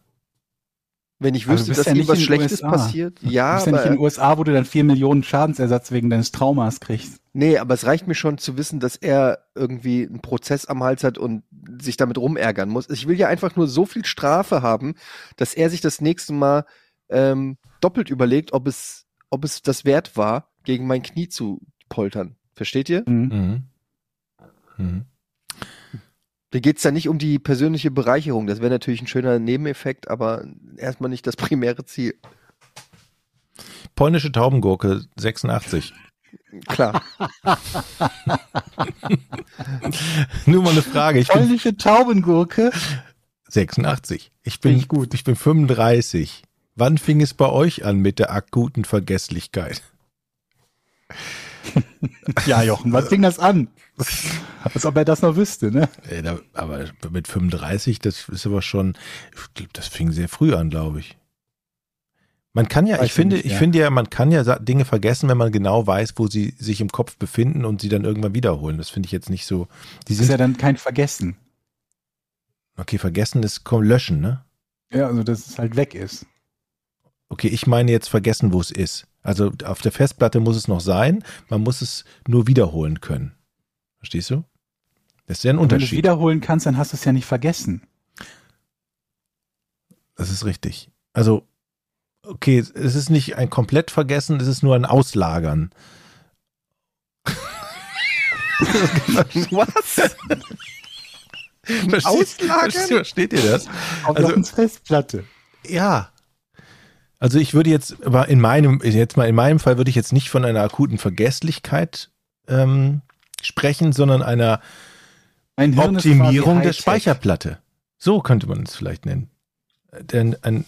Wenn ich Aber wüsste, dass ja was in den Schlechtes USA. passiert. Ja, du bist ja nicht aber in den USA, wo du dann vier Millionen Schadensersatz wegen deines Traumas kriegst. Nee, aber es reicht mir schon zu wissen, dass er irgendwie einen Prozess am Hals hat und sich damit rumärgern muss. Ich will ja einfach nur so viel Strafe haben, dass er sich das nächste Mal ähm, doppelt überlegt, ob es, ob es das wert war, gegen mein Knie zu poltern. Versteht ihr? Mhm. Mhm. Da geht's ja nicht um die persönliche Bereicherung. Das wäre natürlich ein schöner Nebeneffekt, aber erstmal nicht das primäre Ziel. Polnische Taubengurke 86. Klar. Nur mal eine Frage. Ich bin Polnische Taubengurke. 86. Ich bin ich gut. Ich bin 35. Wann fing es bei euch an mit der akuten Vergesslichkeit? Ja, Jochen, was fing das an? Als ob er das noch wüsste, ne? Äh, aber mit 35, das ist aber schon, ich das fing sehr früh an, glaube ich. Man kann ja, Weiß ich finde, nicht, ich ja. finde ja, man kann ja Dinge vergessen, wenn man genau weiß, wo sie sich im Kopf befinden und sie dann irgendwann wiederholen. Das finde ich jetzt nicht so. Die Das ist ja sind, dann kein Vergessen. okay, vergessen ist komm, löschen, ne? Ja, also dass es halt weg ist. Okay, ich meine jetzt vergessen, wo es ist. Also auf der Festplatte muss es noch sein, man muss es nur wiederholen können. Verstehst du? Das ist ja ein Und wenn du es Unterschied. wiederholen kannst, dann hast du es ja nicht vergessen. Das ist richtig. Also, okay, es ist nicht ein komplett Vergessen, es ist nur ein Auslagern. Was? Auslagern? Versteht, versteht ihr das? Auf Also- Festplatte. Ja. Also ich würde jetzt, aber in meinem, jetzt mal in meinem Fall würde ich jetzt nicht von einer akuten Vergesslichkeit ähm, sprechen, sondern einer Optimierung der. Speicherplatte. So könnte man es vielleicht nennen. Denn ein,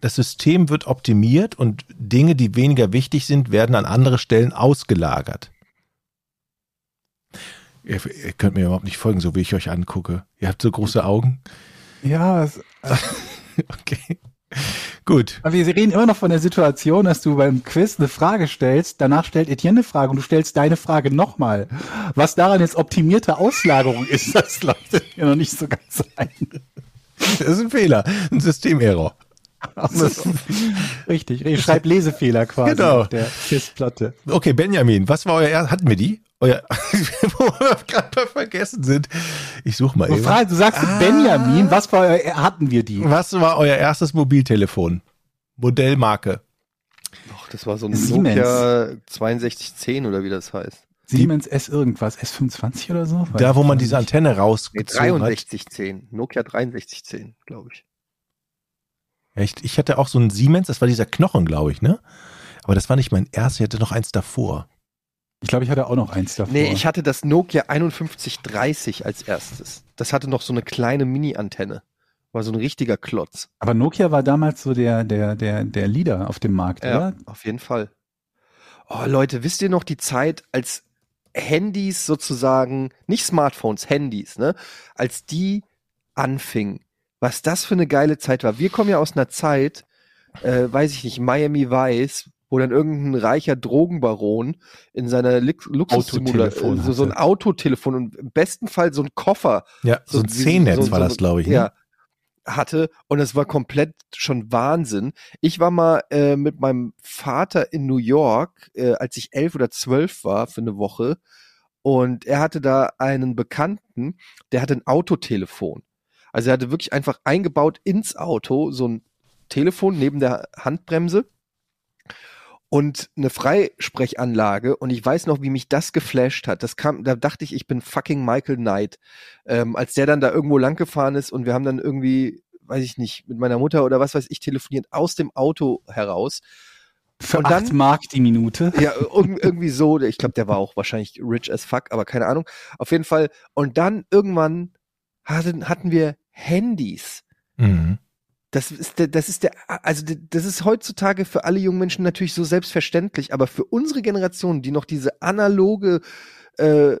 das System wird optimiert und Dinge, die weniger wichtig sind, werden an andere Stellen ausgelagert. Ihr, ihr könnt mir überhaupt nicht folgen, so wie ich euch angucke. Ihr habt so große Augen. Ja, es, Okay. Gut. aber wir reden immer noch von der Situation, dass du beim Quiz eine Frage stellst, danach stellt Etienne eine Frage und du stellst deine Frage nochmal. Was daran jetzt optimierte Auslagerung ist, das leuchtet mir noch nicht so ganz ein. Das ist ein Fehler, ein Systemerror. Richtig, ich schreib Lesefehler quasi Genau. auf der Quizplatte. Okay, Benjamin, was war euer er hatten wir die? Euer wo wir gerade mal vergessen sind. Ich suche mal Du, eben. fragst, du sagst Ah. Benjamin, was für euer, hatten wir die? Was war euer erstes Mobiltelefon? Modellmarke. Doch, das war so ein Siemens. Nokia 6210 oder wie das heißt. Siemens S irgendwas, S25 oder so? Da, wo man Nee, diese Antenne rausgezogen hat. 6310. Nokia 6310, glaube ich. Echt? Ich hatte auch so einen Siemens, das war dieser Knochen, glaube ich, ne? Aber das war nicht mein erstes, ich hatte noch eins davor. Ich glaube, ich hatte auch noch eins davor. Nee, ich hatte das Nokia 5130 als erstes. Das hatte noch so eine kleine Mini-Antenne. War so ein richtiger Klotz. Aber Nokia war damals so der, der, der, der Leader auf dem Markt, Ja, oder? auf jeden Fall. Oh, Leute, wisst ihr noch die Zeit, als Handys sozusagen, nicht Smartphones, Handys, ne? Als die anfingen, was das für eine geile Zeit war. Wir kommen ja aus einer Zeit, äh, weiß ich nicht, Miami Vice, wo dann irgendein reicher Drogenbaron in seiner Lux- Luxussimulation, so, so ein. Autotelefon und im besten Fall so ein Koffer Ja, so, ein wie- C-Netz so- war so- das, glaube ich. Ne? Ja, hatte und es war komplett schon Wahnsinn. Ich war mal äh, mit meinem Vater in New York, äh, als ich elf oder zwölf war für eine Woche und er hatte da einen Bekannten, der hatte ein Autotelefon. Also er hatte wirklich einfach eingebaut ins Auto so ein Telefon neben der Handbremse und eine Freisprechanlage und ich weiß noch, wie mich das geflasht hat. Das kam, da dachte ich, ich bin fucking Michael Knight. Ähm, als der dann da irgendwo lang gefahren ist und wir haben dann irgendwie, weiß ich nicht, mit meiner Mutter oder was weiß ich telefoniert aus dem Auto heraus. Für und acht dann- Mark die Minute. Ja, irg- irgendwie so. Ich glaube, der war auch wahrscheinlich rich as fuck, aber keine Ahnung. Auf jeden Fall. Und dann irgendwann hatten, hatten wir Handys. Mhm. Das ist der, das ist der, also das ist heutzutage für alle jungen Menschen natürlich so selbstverständlich, aber für unsere Generation, die noch diese analoge, äh,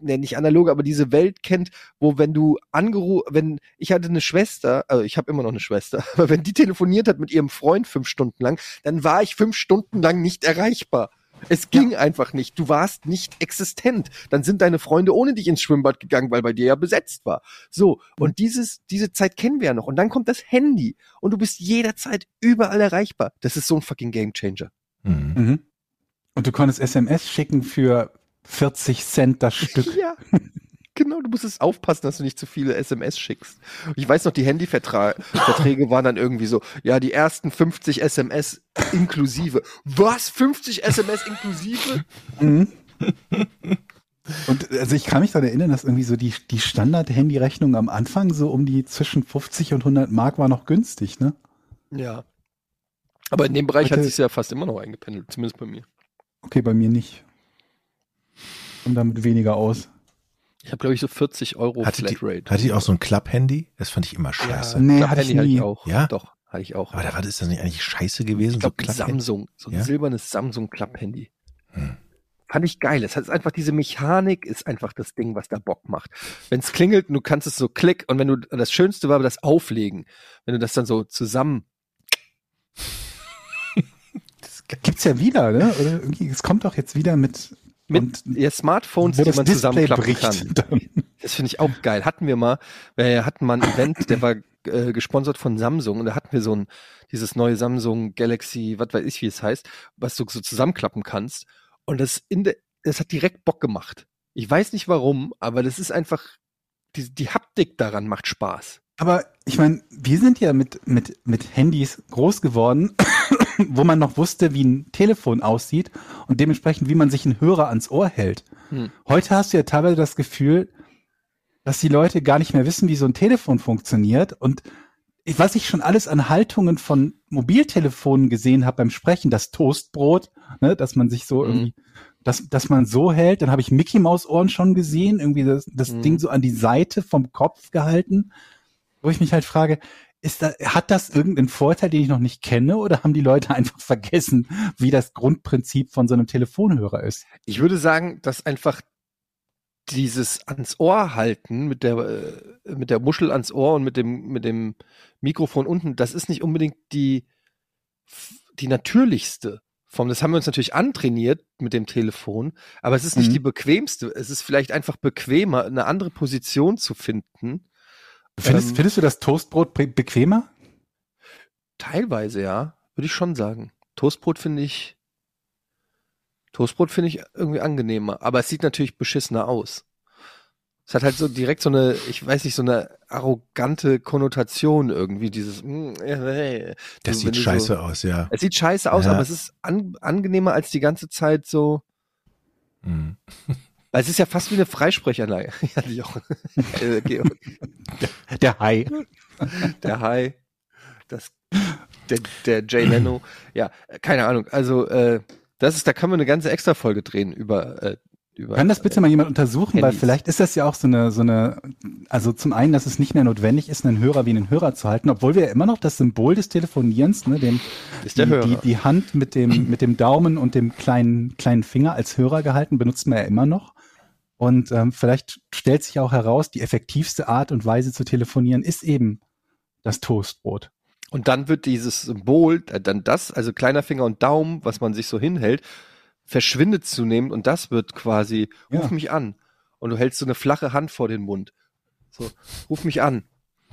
ne, nicht analoge, aber diese Welt kennt, wo wenn du angerufen, wenn ich hatte eine Schwester, also ich habe immer noch eine Schwester, aber wenn die telefoniert hat mit ihrem Freund fünf Stunden lang, dann war ich fünf Stunden lang nicht erreichbar. Es ging einfach nicht. Du warst nicht existent. Dann sind deine Freunde ohne dich ins Schwimmbad gegangen, weil bei dir ja besetzt war. So. Und dieses, diese Zeit kennen wir ja noch. Und dann kommt das Handy. Und du bist jederzeit überall erreichbar. Das ist so ein fucking Gamechanger. Mhm. Mhm. Und du konntest SMS schicken für 40 Cent das Stück. Ja. Genau, du musstest aufpassen, dass du nicht zu viele SMS schickst. Ich weiß noch, die Handyverträge waren dann irgendwie so, ja, die ersten 50 SMS inklusive. Was? 50 SMS inklusive? Mhm. Und also ich kann mich daran erinnern, dass irgendwie so die, die Standard-Handy-Rechnung am Anfang so um die zwischen 50 und 100 Mark war noch günstig, ne? Ja. Aber in dem Bereich hat Heute- sich ja fast immer noch eingependelt, zumindest bei mir. Okay, bei mir nicht. Und damit weniger aus. Ich habe, glaube ich, so 40 Euro Hatte die, Flatrate. hatte die auch so ein Klapp-Handy? Das fand ich immer scheiße. Nee, Klapp- hatte ich Handy hatte nie. ich auch. Ja? Doch, hatte ich auch. Aber da war das dann nicht eigentlich scheiße gewesen? ich glaube, so? Samsung, so ein Ja? silbernes Samsung Klapp-Handy. Hm. Fand ich geil. Es hat einfach diese Mechanik ist einfach das Ding, was da Bock macht. Wenn es klingelt du kannst es so klick und wenn du das Schönste war das Auflegen, wenn du das dann so zusammen Gibt's ja wieder, ne? Oder irgendwie, es kommt doch jetzt wieder mit, mit ja, Smartphones, die man zusammenklappen bricht. kann. Dann. Das finde ich auch geil. Hatten wir mal, wir hatten mal ein Event, der war äh, gesponsert von Samsung und da hatten wir so ein, dieses neue Samsung Galaxy, was weiß ich, wie es heißt, was du so zusammenklappen kannst. Und das in der, das hat direkt Bock gemacht. Ich weiß nicht warum, aber das ist einfach, die, die Haptik daran macht Spaß. Aber ich meine, wir sind ja mit, mit, mit Handys groß geworden, wo man noch wusste, wie ein Telefon aussieht und dementsprechend, wie man sich einen Hörer ans Ohr hält. Hm. Heute hast du ja teilweise das Gefühl, dass die Leute gar nicht mehr wissen, wie so ein Telefon funktioniert. Und was ich schon alles an Haltungen von Mobiltelefonen gesehen habe beim Sprechen, das Toastbrot, ne, dass man sich so Mhm. irgendwie, dass, dass man so hält, dann habe ich Mickey Maus Ohren schon gesehen, irgendwie das, das Mhm. Ding so an die Seite vom Kopf gehalten, wo ich mich halt frage, ist da, hat das irgendeinen Vorteil, den ich noch nicht kenne, oder haben die Leute einfach vergessen, wie das Grundprinzip von so einem Telefonhörer ist? Ich würde sagen, dass einfach dieses ans Ohr halten mit der äh, mit der Muschel ans Ohr und mit dem mit dem Mikrofon unten, das ist nicht unbedingt die die natürlichste Form. Das haben wir uns natürlich antrainiert mit dem Telefon, aber es ist nicht Mhm. die bequemste. Es ist vielleicht einfach bequemer, eine andere Position zu finden. Findest, Ähm, findest du das Toastbrot be bequemer? Teilweise, ja, würde ich schon sagen. Toastbrot finde ich Toastbrot finde ich irgendwie angenehmer, aber es sieht natürlich beschissener aus. Es hat halt so direkt so eine, ich weiß nicht, so eine arrogante Konnotation irgendwie, dieses mm, äh, Das du- sieht wenn du scheiße so, aus, ja. Es sieht scheiße aus, Ja. aber es ist an, angenehmer als die ganze Zeit so, Mhm. weil es ist ja fast wie eine Freisprechanlage. Äh, Der Hai. der Hai, das, der, der Jay Leno, ja, äh, keine Ahnung. Also äh, das ist, da kann man eine ganze extra Folge drehen über. Äh, über Kann das bitte mal jemand untersuchen, weil Handys. vielleicht ist das ja auch so eine, so eine, also zum einen, dass es nicht mehr notwendig ist, einen Hörer wie einen Hörer zu halten, obwohl wir ja immer noch das Symbol des Telefonierens, ne, dem, die. Die, die Hand mit dem, mit dem Daumen und dem kleinen, kleinen Finger als Hörer gehalten, benutzt man ja immer noch. Und ähm, vielleicht stellt sich auch heraus, die effektivste Art und Weise zu telefonieren ist eben das Toastbrot. Und dann wird dieses Symbol, äh, dann das, also kleiner Finger und Daumen, was man sich so hinhält, verschwindet zunehmend und das wird quasi, ruf Ja. mich an. Und du hältst so eine flache Hand vor den Mund. So, ruf mich an.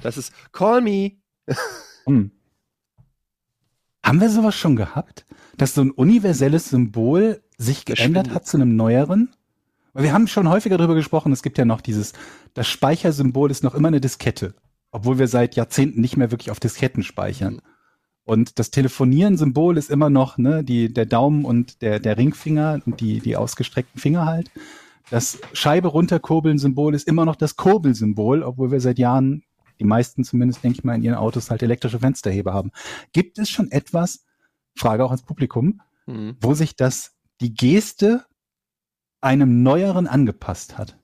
Das ist, call me. Hm. Haben wir sowas schon gehabt? Dass so ein universelles Symbol sich geändert hat zu einem neueren? Weil wir haben schon häufiger darüber gesprochen, es gibt ja noch dieses, das Speichersymbol ist noch immer eine Diskette, obwohl wir seit Jahrzehnten nicht mehr wirklich auf Disketten speichern. Und das Telefonieren-Symbol ist immer noch ne, die, der Daumen und der, der Ringfinger und die, die ausgestreckten Finger halt. Das Scheibe runterkurbeln-Symbol ist immer noch das Kurbelsymbol, obwohl wir seit Jahren, die meisten zumindest, denke ich mal, in ihren Autos halt elektrische Fensterheber haben. Gibt es schon etwas, Frage auch ans Publikum, Hm. wo sich das, die Geste einem Neueren angepasst hat?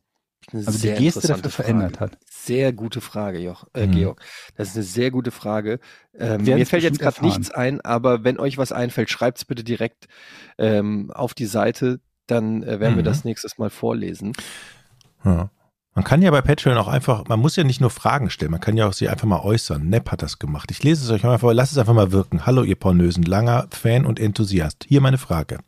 Also die sehr Geste dafür verändert Frage. hat. Sehr gute Frage, Joch, äh, Mhm. Georg. Das ist eine sehr gute Frage. Ähm, mir es fällt jetzt gerade nichts ein, aber wenn euch was einfällt, schreibt's bitte direkt ähm, auf die Seite. Dann äh, werden wir Mhm. das nächstes Mal vorlesen. Ja. Man kann ja bei Patreon auch einfach, man muss ja nicht nur Fragen stellen, man kann ja auch sie einfach mal äußern. Nepp hat das gemacht. Ich lese es euch einfach, lasst es einfach mal wirken. Hallo ihr Pornösen, langer Fan und Enthusiast. Hier meine Frage.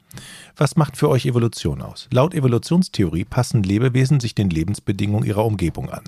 Was macht für euch Evolution aus? Laut Evolutionstheorie passen Lebewesen sich den Lebensbedingungen ihrer Umgebung an.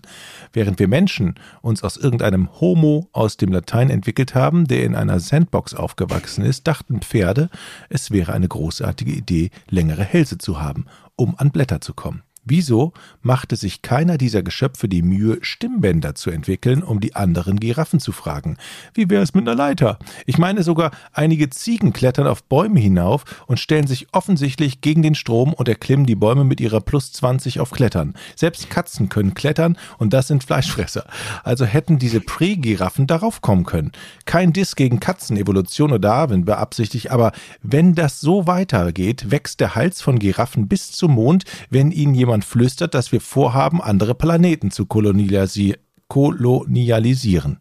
Während wir Menschen uns aus irgendeinem Homo aus dem Latein entwickelt haben, der in einer Sandbox aufgewachsen ist, dachten Pferde, es wäre eine großartige Idee, längere Hälse zu haben, um an Blätter zu kommen. Wieso machte sich keiner dieser Geschöpfe die Mühe, Stimmbänder zu entwickeln, um die anderen Giraffen zu fragen? Wie wäre es mit einer Leiter? Ich meine sogar, einige Ziegen klettern auf Bäume hinauf und stellen sich offensichtlich gegen den Strom und erklimmen die Bäume mit ihrer Plus 20 auf Klettern. Selbst Katzen können klettern und das sind Fleischfresser. Also hätten diese Prä-Giraffen darauf kommen können. Kein Diss gegen Katzen, Evolution oder Darwin beabsichtigt, aber wenn das so weitergeht, wächst der Hals von Giraffen bis zum Mond, wenn ihnen jemand flüstert, dass wir vorhaben, andere Planeten zu kolonialisi kolonialisieren.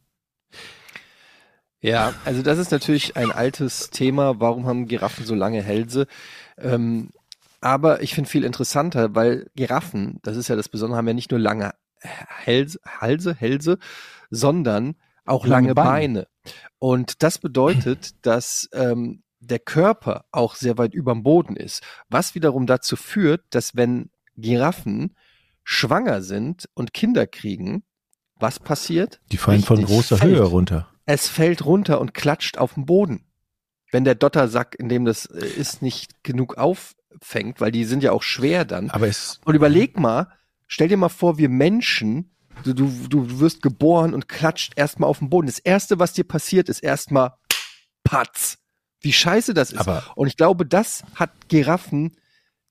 Ja, also das ist natürlich ein altes Thema. Warum haben Giraffen so lange Hälse? Ähm, aber ich finde viel interessanter, weil Giraffen, das ist ja das Besondere, haben ja nicht nur lange Hälse, Halse, Hälse, sondern auch Lange lange, Beine. Beine. Und das bedeutet, dass ähm, der Körper auch sehr weit überm Boden ist, was wiederum dazu führt, dass wenn Giraffen schwanger sind und Kinder kriegen, was passiert? Die fallen von Richtig, großer fällt. Höhe runter. Es fällt runter und klatscht auf den Boden. Wenn der Dottersack, in dem das äh, ist, nicht genug auffängt, weil die sind ja auch schwer dann. Aber es, Und überleg mal, stell dir mal vor, wir Menschen, du, du, du wirst geboren und klatscht erstmal auf den Boden. Das erste, was dir passiert, ist erstmal Patz. Wie scheiße das ist. aber Und ich glaube, das hat Giraffen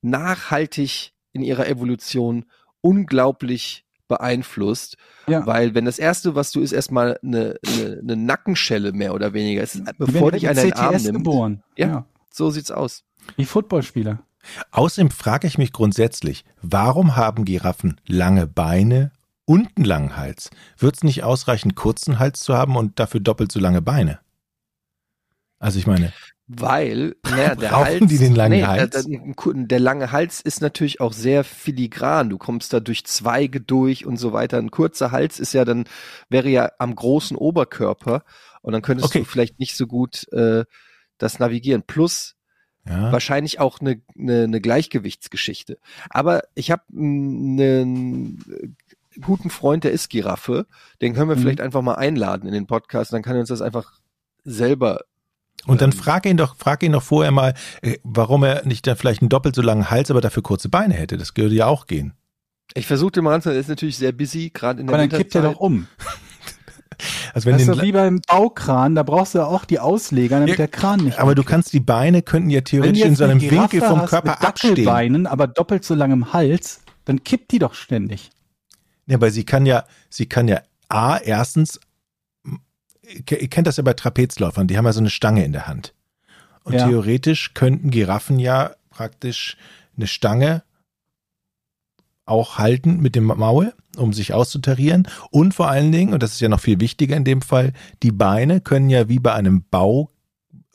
nachhaltig in ihrer Evolution unglaublich beeinflusst. Ja. Weil wenn das erste, was du ist, erstmal eine, eine, eine Nackenschelle mehr oder weniger ist, bevor dich einer in den Arm CTS nimmt. geboren. Ja. ja. So sieht's aus. Wie Footballspieler. Außerdem frage ich mich grundsätzlich, warum haben Giraffen lange Beine und einen langen Hals? Wird es nicht ausreichen, kurzen Hals zu haben und dafür doppelt so lange Beine? Also ich meine, Weil, naja, der Brauchen Hals, die den langen nee, Hals? Der, der, lange Hals ist natürlich auch sehr filigran. Du kommst da durch Zweige durch und so weiter. Ein kurzer Hals ist ja dann, wäre ja am großen Oberkörper und dann könntest Okay. du vielleicht nicht so gut äh, das navigieren. Plus Ja. wahrscheinlich auch eine, eine, eine Gleichgewichtsgeschichte. Aber ich habe einen guten Freund, der ist Giraffe. Den können wir Mhm. vielleicht einfach mal einladen in den Podcast. Dann kann er uns das einfach selber Und dann Ähm, frag ihn doch, frag ihn doch vorher mal, äh, warum er nicht dann vielleicht einen doppelt so langen Hals, aber dafür kurze Beine hätte. Das würde ja auch gehen. Ich versuchte mal anzuhören, er ist natürlich sehr busy, gerade in der Aber dann kippt er doch um. Also wenn Das ist den, doch wie beim Baukran, da brauchst du ja auch die Ausleger, damit Ja, der Kran nicht aber du kannst die Beine könnten ja theoretisch in so einem Winkel vom hast Körper mit abstehen. Dackelbeinen, aber doppelt so langem Hals, dann kippt die doch ständig. Ja, aber sie kann ja, sie kann ja A, erstens, ihr kennt das ja bei Trapezläufern, die haben ja so eine Stange in der Hand. Und Ja. theoretisch könnten Giraffen ja praktisch eine Stange auch halten mit dem Maul, um sich auszutarieren. Und vor allen Dingen, und das ist ja noch viel wichtiger in dem Fall, die Beine können ja wie bei einem Bau,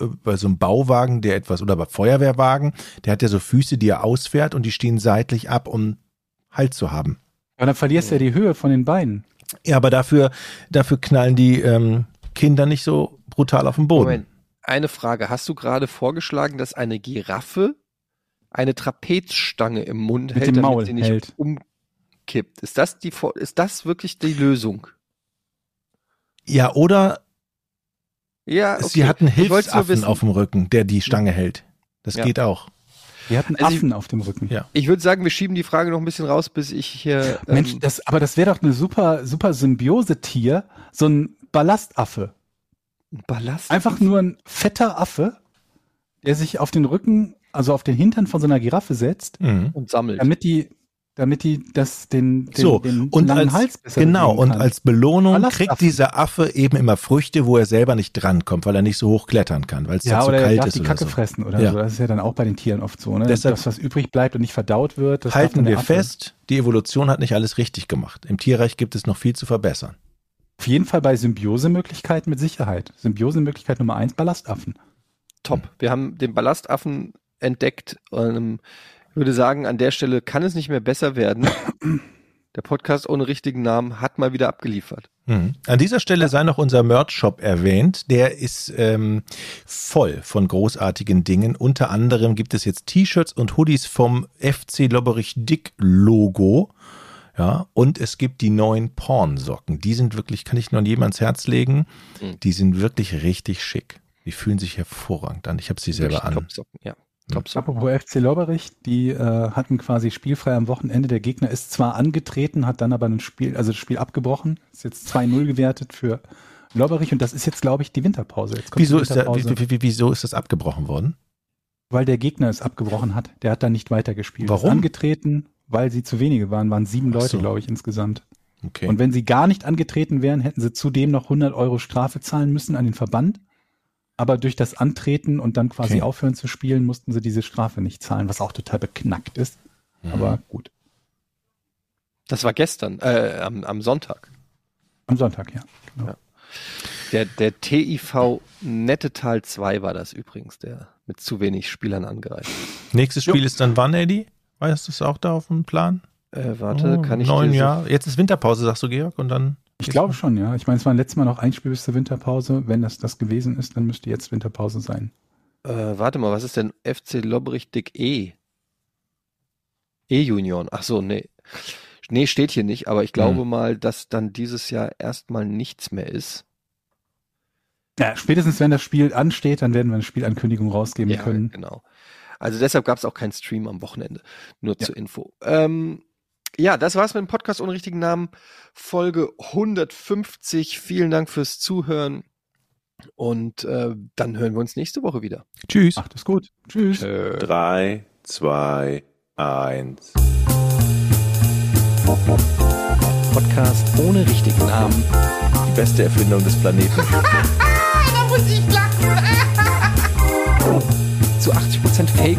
äh, bei so einem Bauwagen, der etwas, oder bei Feuerwehrwagen, der hat ja so Füße, die er ausfährt und die stehen seitlich ab, um Halt zu haben. Aber dann verlierst du ja die Höhe von den Beinen. Ja, aber dafür, dafür knallen die ähm, Kinder nicht so brutal auf den Boden. Moment, eine Frage. Hast du gerade vorgeschlagen, dass eine Giraffe eine Trapezstange im Mund Mit hält, dem damit Maul sie nicht hält. umkippt? Ist das die, ist das wirklich die Lösung? Ja, oder Ja, okay. sie hat einen Hilfsaffen auf dem Rücken, der die Stange hält. Das Ja. geht auch. Die hatten Also ich- Affen auf dem Rücken. Ja. Ich würde sagen, wir schieben die Frage noch ein bisschen raus, bis ich hier. Mensch, ähm, das, aber das wäre doch eine super, super Symbiose-Tier, so ein Ballastaffe. Ballast. Einfach nur ein fetter Affe, der sich auf den Rücken, also auf den Hintern von so einer Giraffe setzt, Mhm. und sammelt. damit die, damit die das den, den, So, den und langen als, Hals besser genau, und als Belohnung kriegt dieser Affe eben immer Früchte, wo er selber nicht drankommt, weil er nicht so hoch klettern kann, weil es ja, zu oder er kalt darf ist die oder Kacke so. fressen oder Ja. so. Das ist ja dann auch bei den Tieren oft so, ne? Deshalb- das, was übrig bleibt und nicht verdaut wird, Halten wir Affe. fest, die Evolution hat nicht alles richtig gemacht. Im Tierreich gibt es noch viel zu verbessern. Auf jeden Fall bei Symbiosemöglichkeiten mit Sicherheit. Symbiosemöglichkeit Nummer eins, Ballastaffen. Top. Wir haben den Ballastaffen entdeckt. Ähm, ich würde sagen, an der Stelle kann es nicht mehr besser werden. Der Podcast ohne richtigen Namen hat mal wieder abgeliefert. Mhm. An dieser Stelle sei noch unser Merch-Shop erwähnt. Der ist ähm, voll von großartigen Dingen. Unter anderem gibt es jetzt T-Shirts und Hoodies vom FC Lobberich Dick Logo. Ja, und es gibt die neuen Pornsocken. Die sind wirklich, kann ich nur jedem ans Herz legen. Mhm. Die sind wirklich richtig schick. Die fühlen sich hervorragend an. Ich habe sie selber an. Top-Socken, ja. Top-Socken. Apropos FC Lobberich, die äh, hatten quasi spielfrei am Wochenende. Der Gegner ist zwar angetreten, hat dann aber ein Spiel, also das Spiel abgebrochen. Ist jetzt 2-0 gewertet für Lobberich und das ist jetzt, glaube ich, die Winterpause. Jetzt kommt Wieso die ist, Winterpause, wie, wie, wie, wieso ist das abgebrochen worden? Weil der Gegner es abgebrochen hat. Der hat dann nicht weitergespielt. Warum? Ist angetreten, weil sie zu wenige waren. Waren sieben Leute, so. glaube ich, insgesamt. Okay. Und wenn sie gar nicht angetreten wären, hätten sie zudem noch 100 Euro Strafe zahlen müssen an den Verband. Aber durch das Antreten und dann quasi Okay. aufhören zu spielen, mussten sie diese Strafe nicht zahlen, was auch total beknackt ist. Mhm. Aber gut. Das war gestern, äh, am, am Sonntag. Am Sonntag, ja. Genau. Ja. Der, der TIV Nettetal 2 war das übrigens, der mit zu wenig Spielern angereist ist. Nächstes Spiel ist dann wann, Eddie? Weißt du es auch da auf dem Plan? Äh, warte, Oh, kann ich neun dir so- Jahre. Jetzt ist Winterpause, sagst du, Georg, und dann. Ich glaube schon, ja. Ich meine, es war letztes Mal noch ein Spiel bis zur Winterpause. Wenn das das gewesen ist, dann müsste jetzt Winterpause sein. Äh, warte mal, was ist denn FC Lobberich Dick E? E-Union. Ach so, nee. Nee, steht hier nicht, aber ich glaube Hm. mal, dass dann dieses Jahr erstmal nichts mehr ist. Ja, spätestens wenn das Spiel ansteht, dann werden wir eine Spielankündigung rausgeben Ja, können. genau. Also deshalb gab es auch keinen Stream am Wochenende. Nur Ja. zur Info. Ähm, ja, das war's mit dem Podcast ohne richtigen Namen. Folge 150. Vielen Dank fürs Zuhören. Und äh, dann hören wir uns nächste Woche wieder. Tschüss. Macht es gut. Tschüss. Äh, Drei, zwei, eins. Podcast ohne richtigen Namen. Die beste Erfindung des Planeten. Da muss ich lachen. Zu 80% Fake.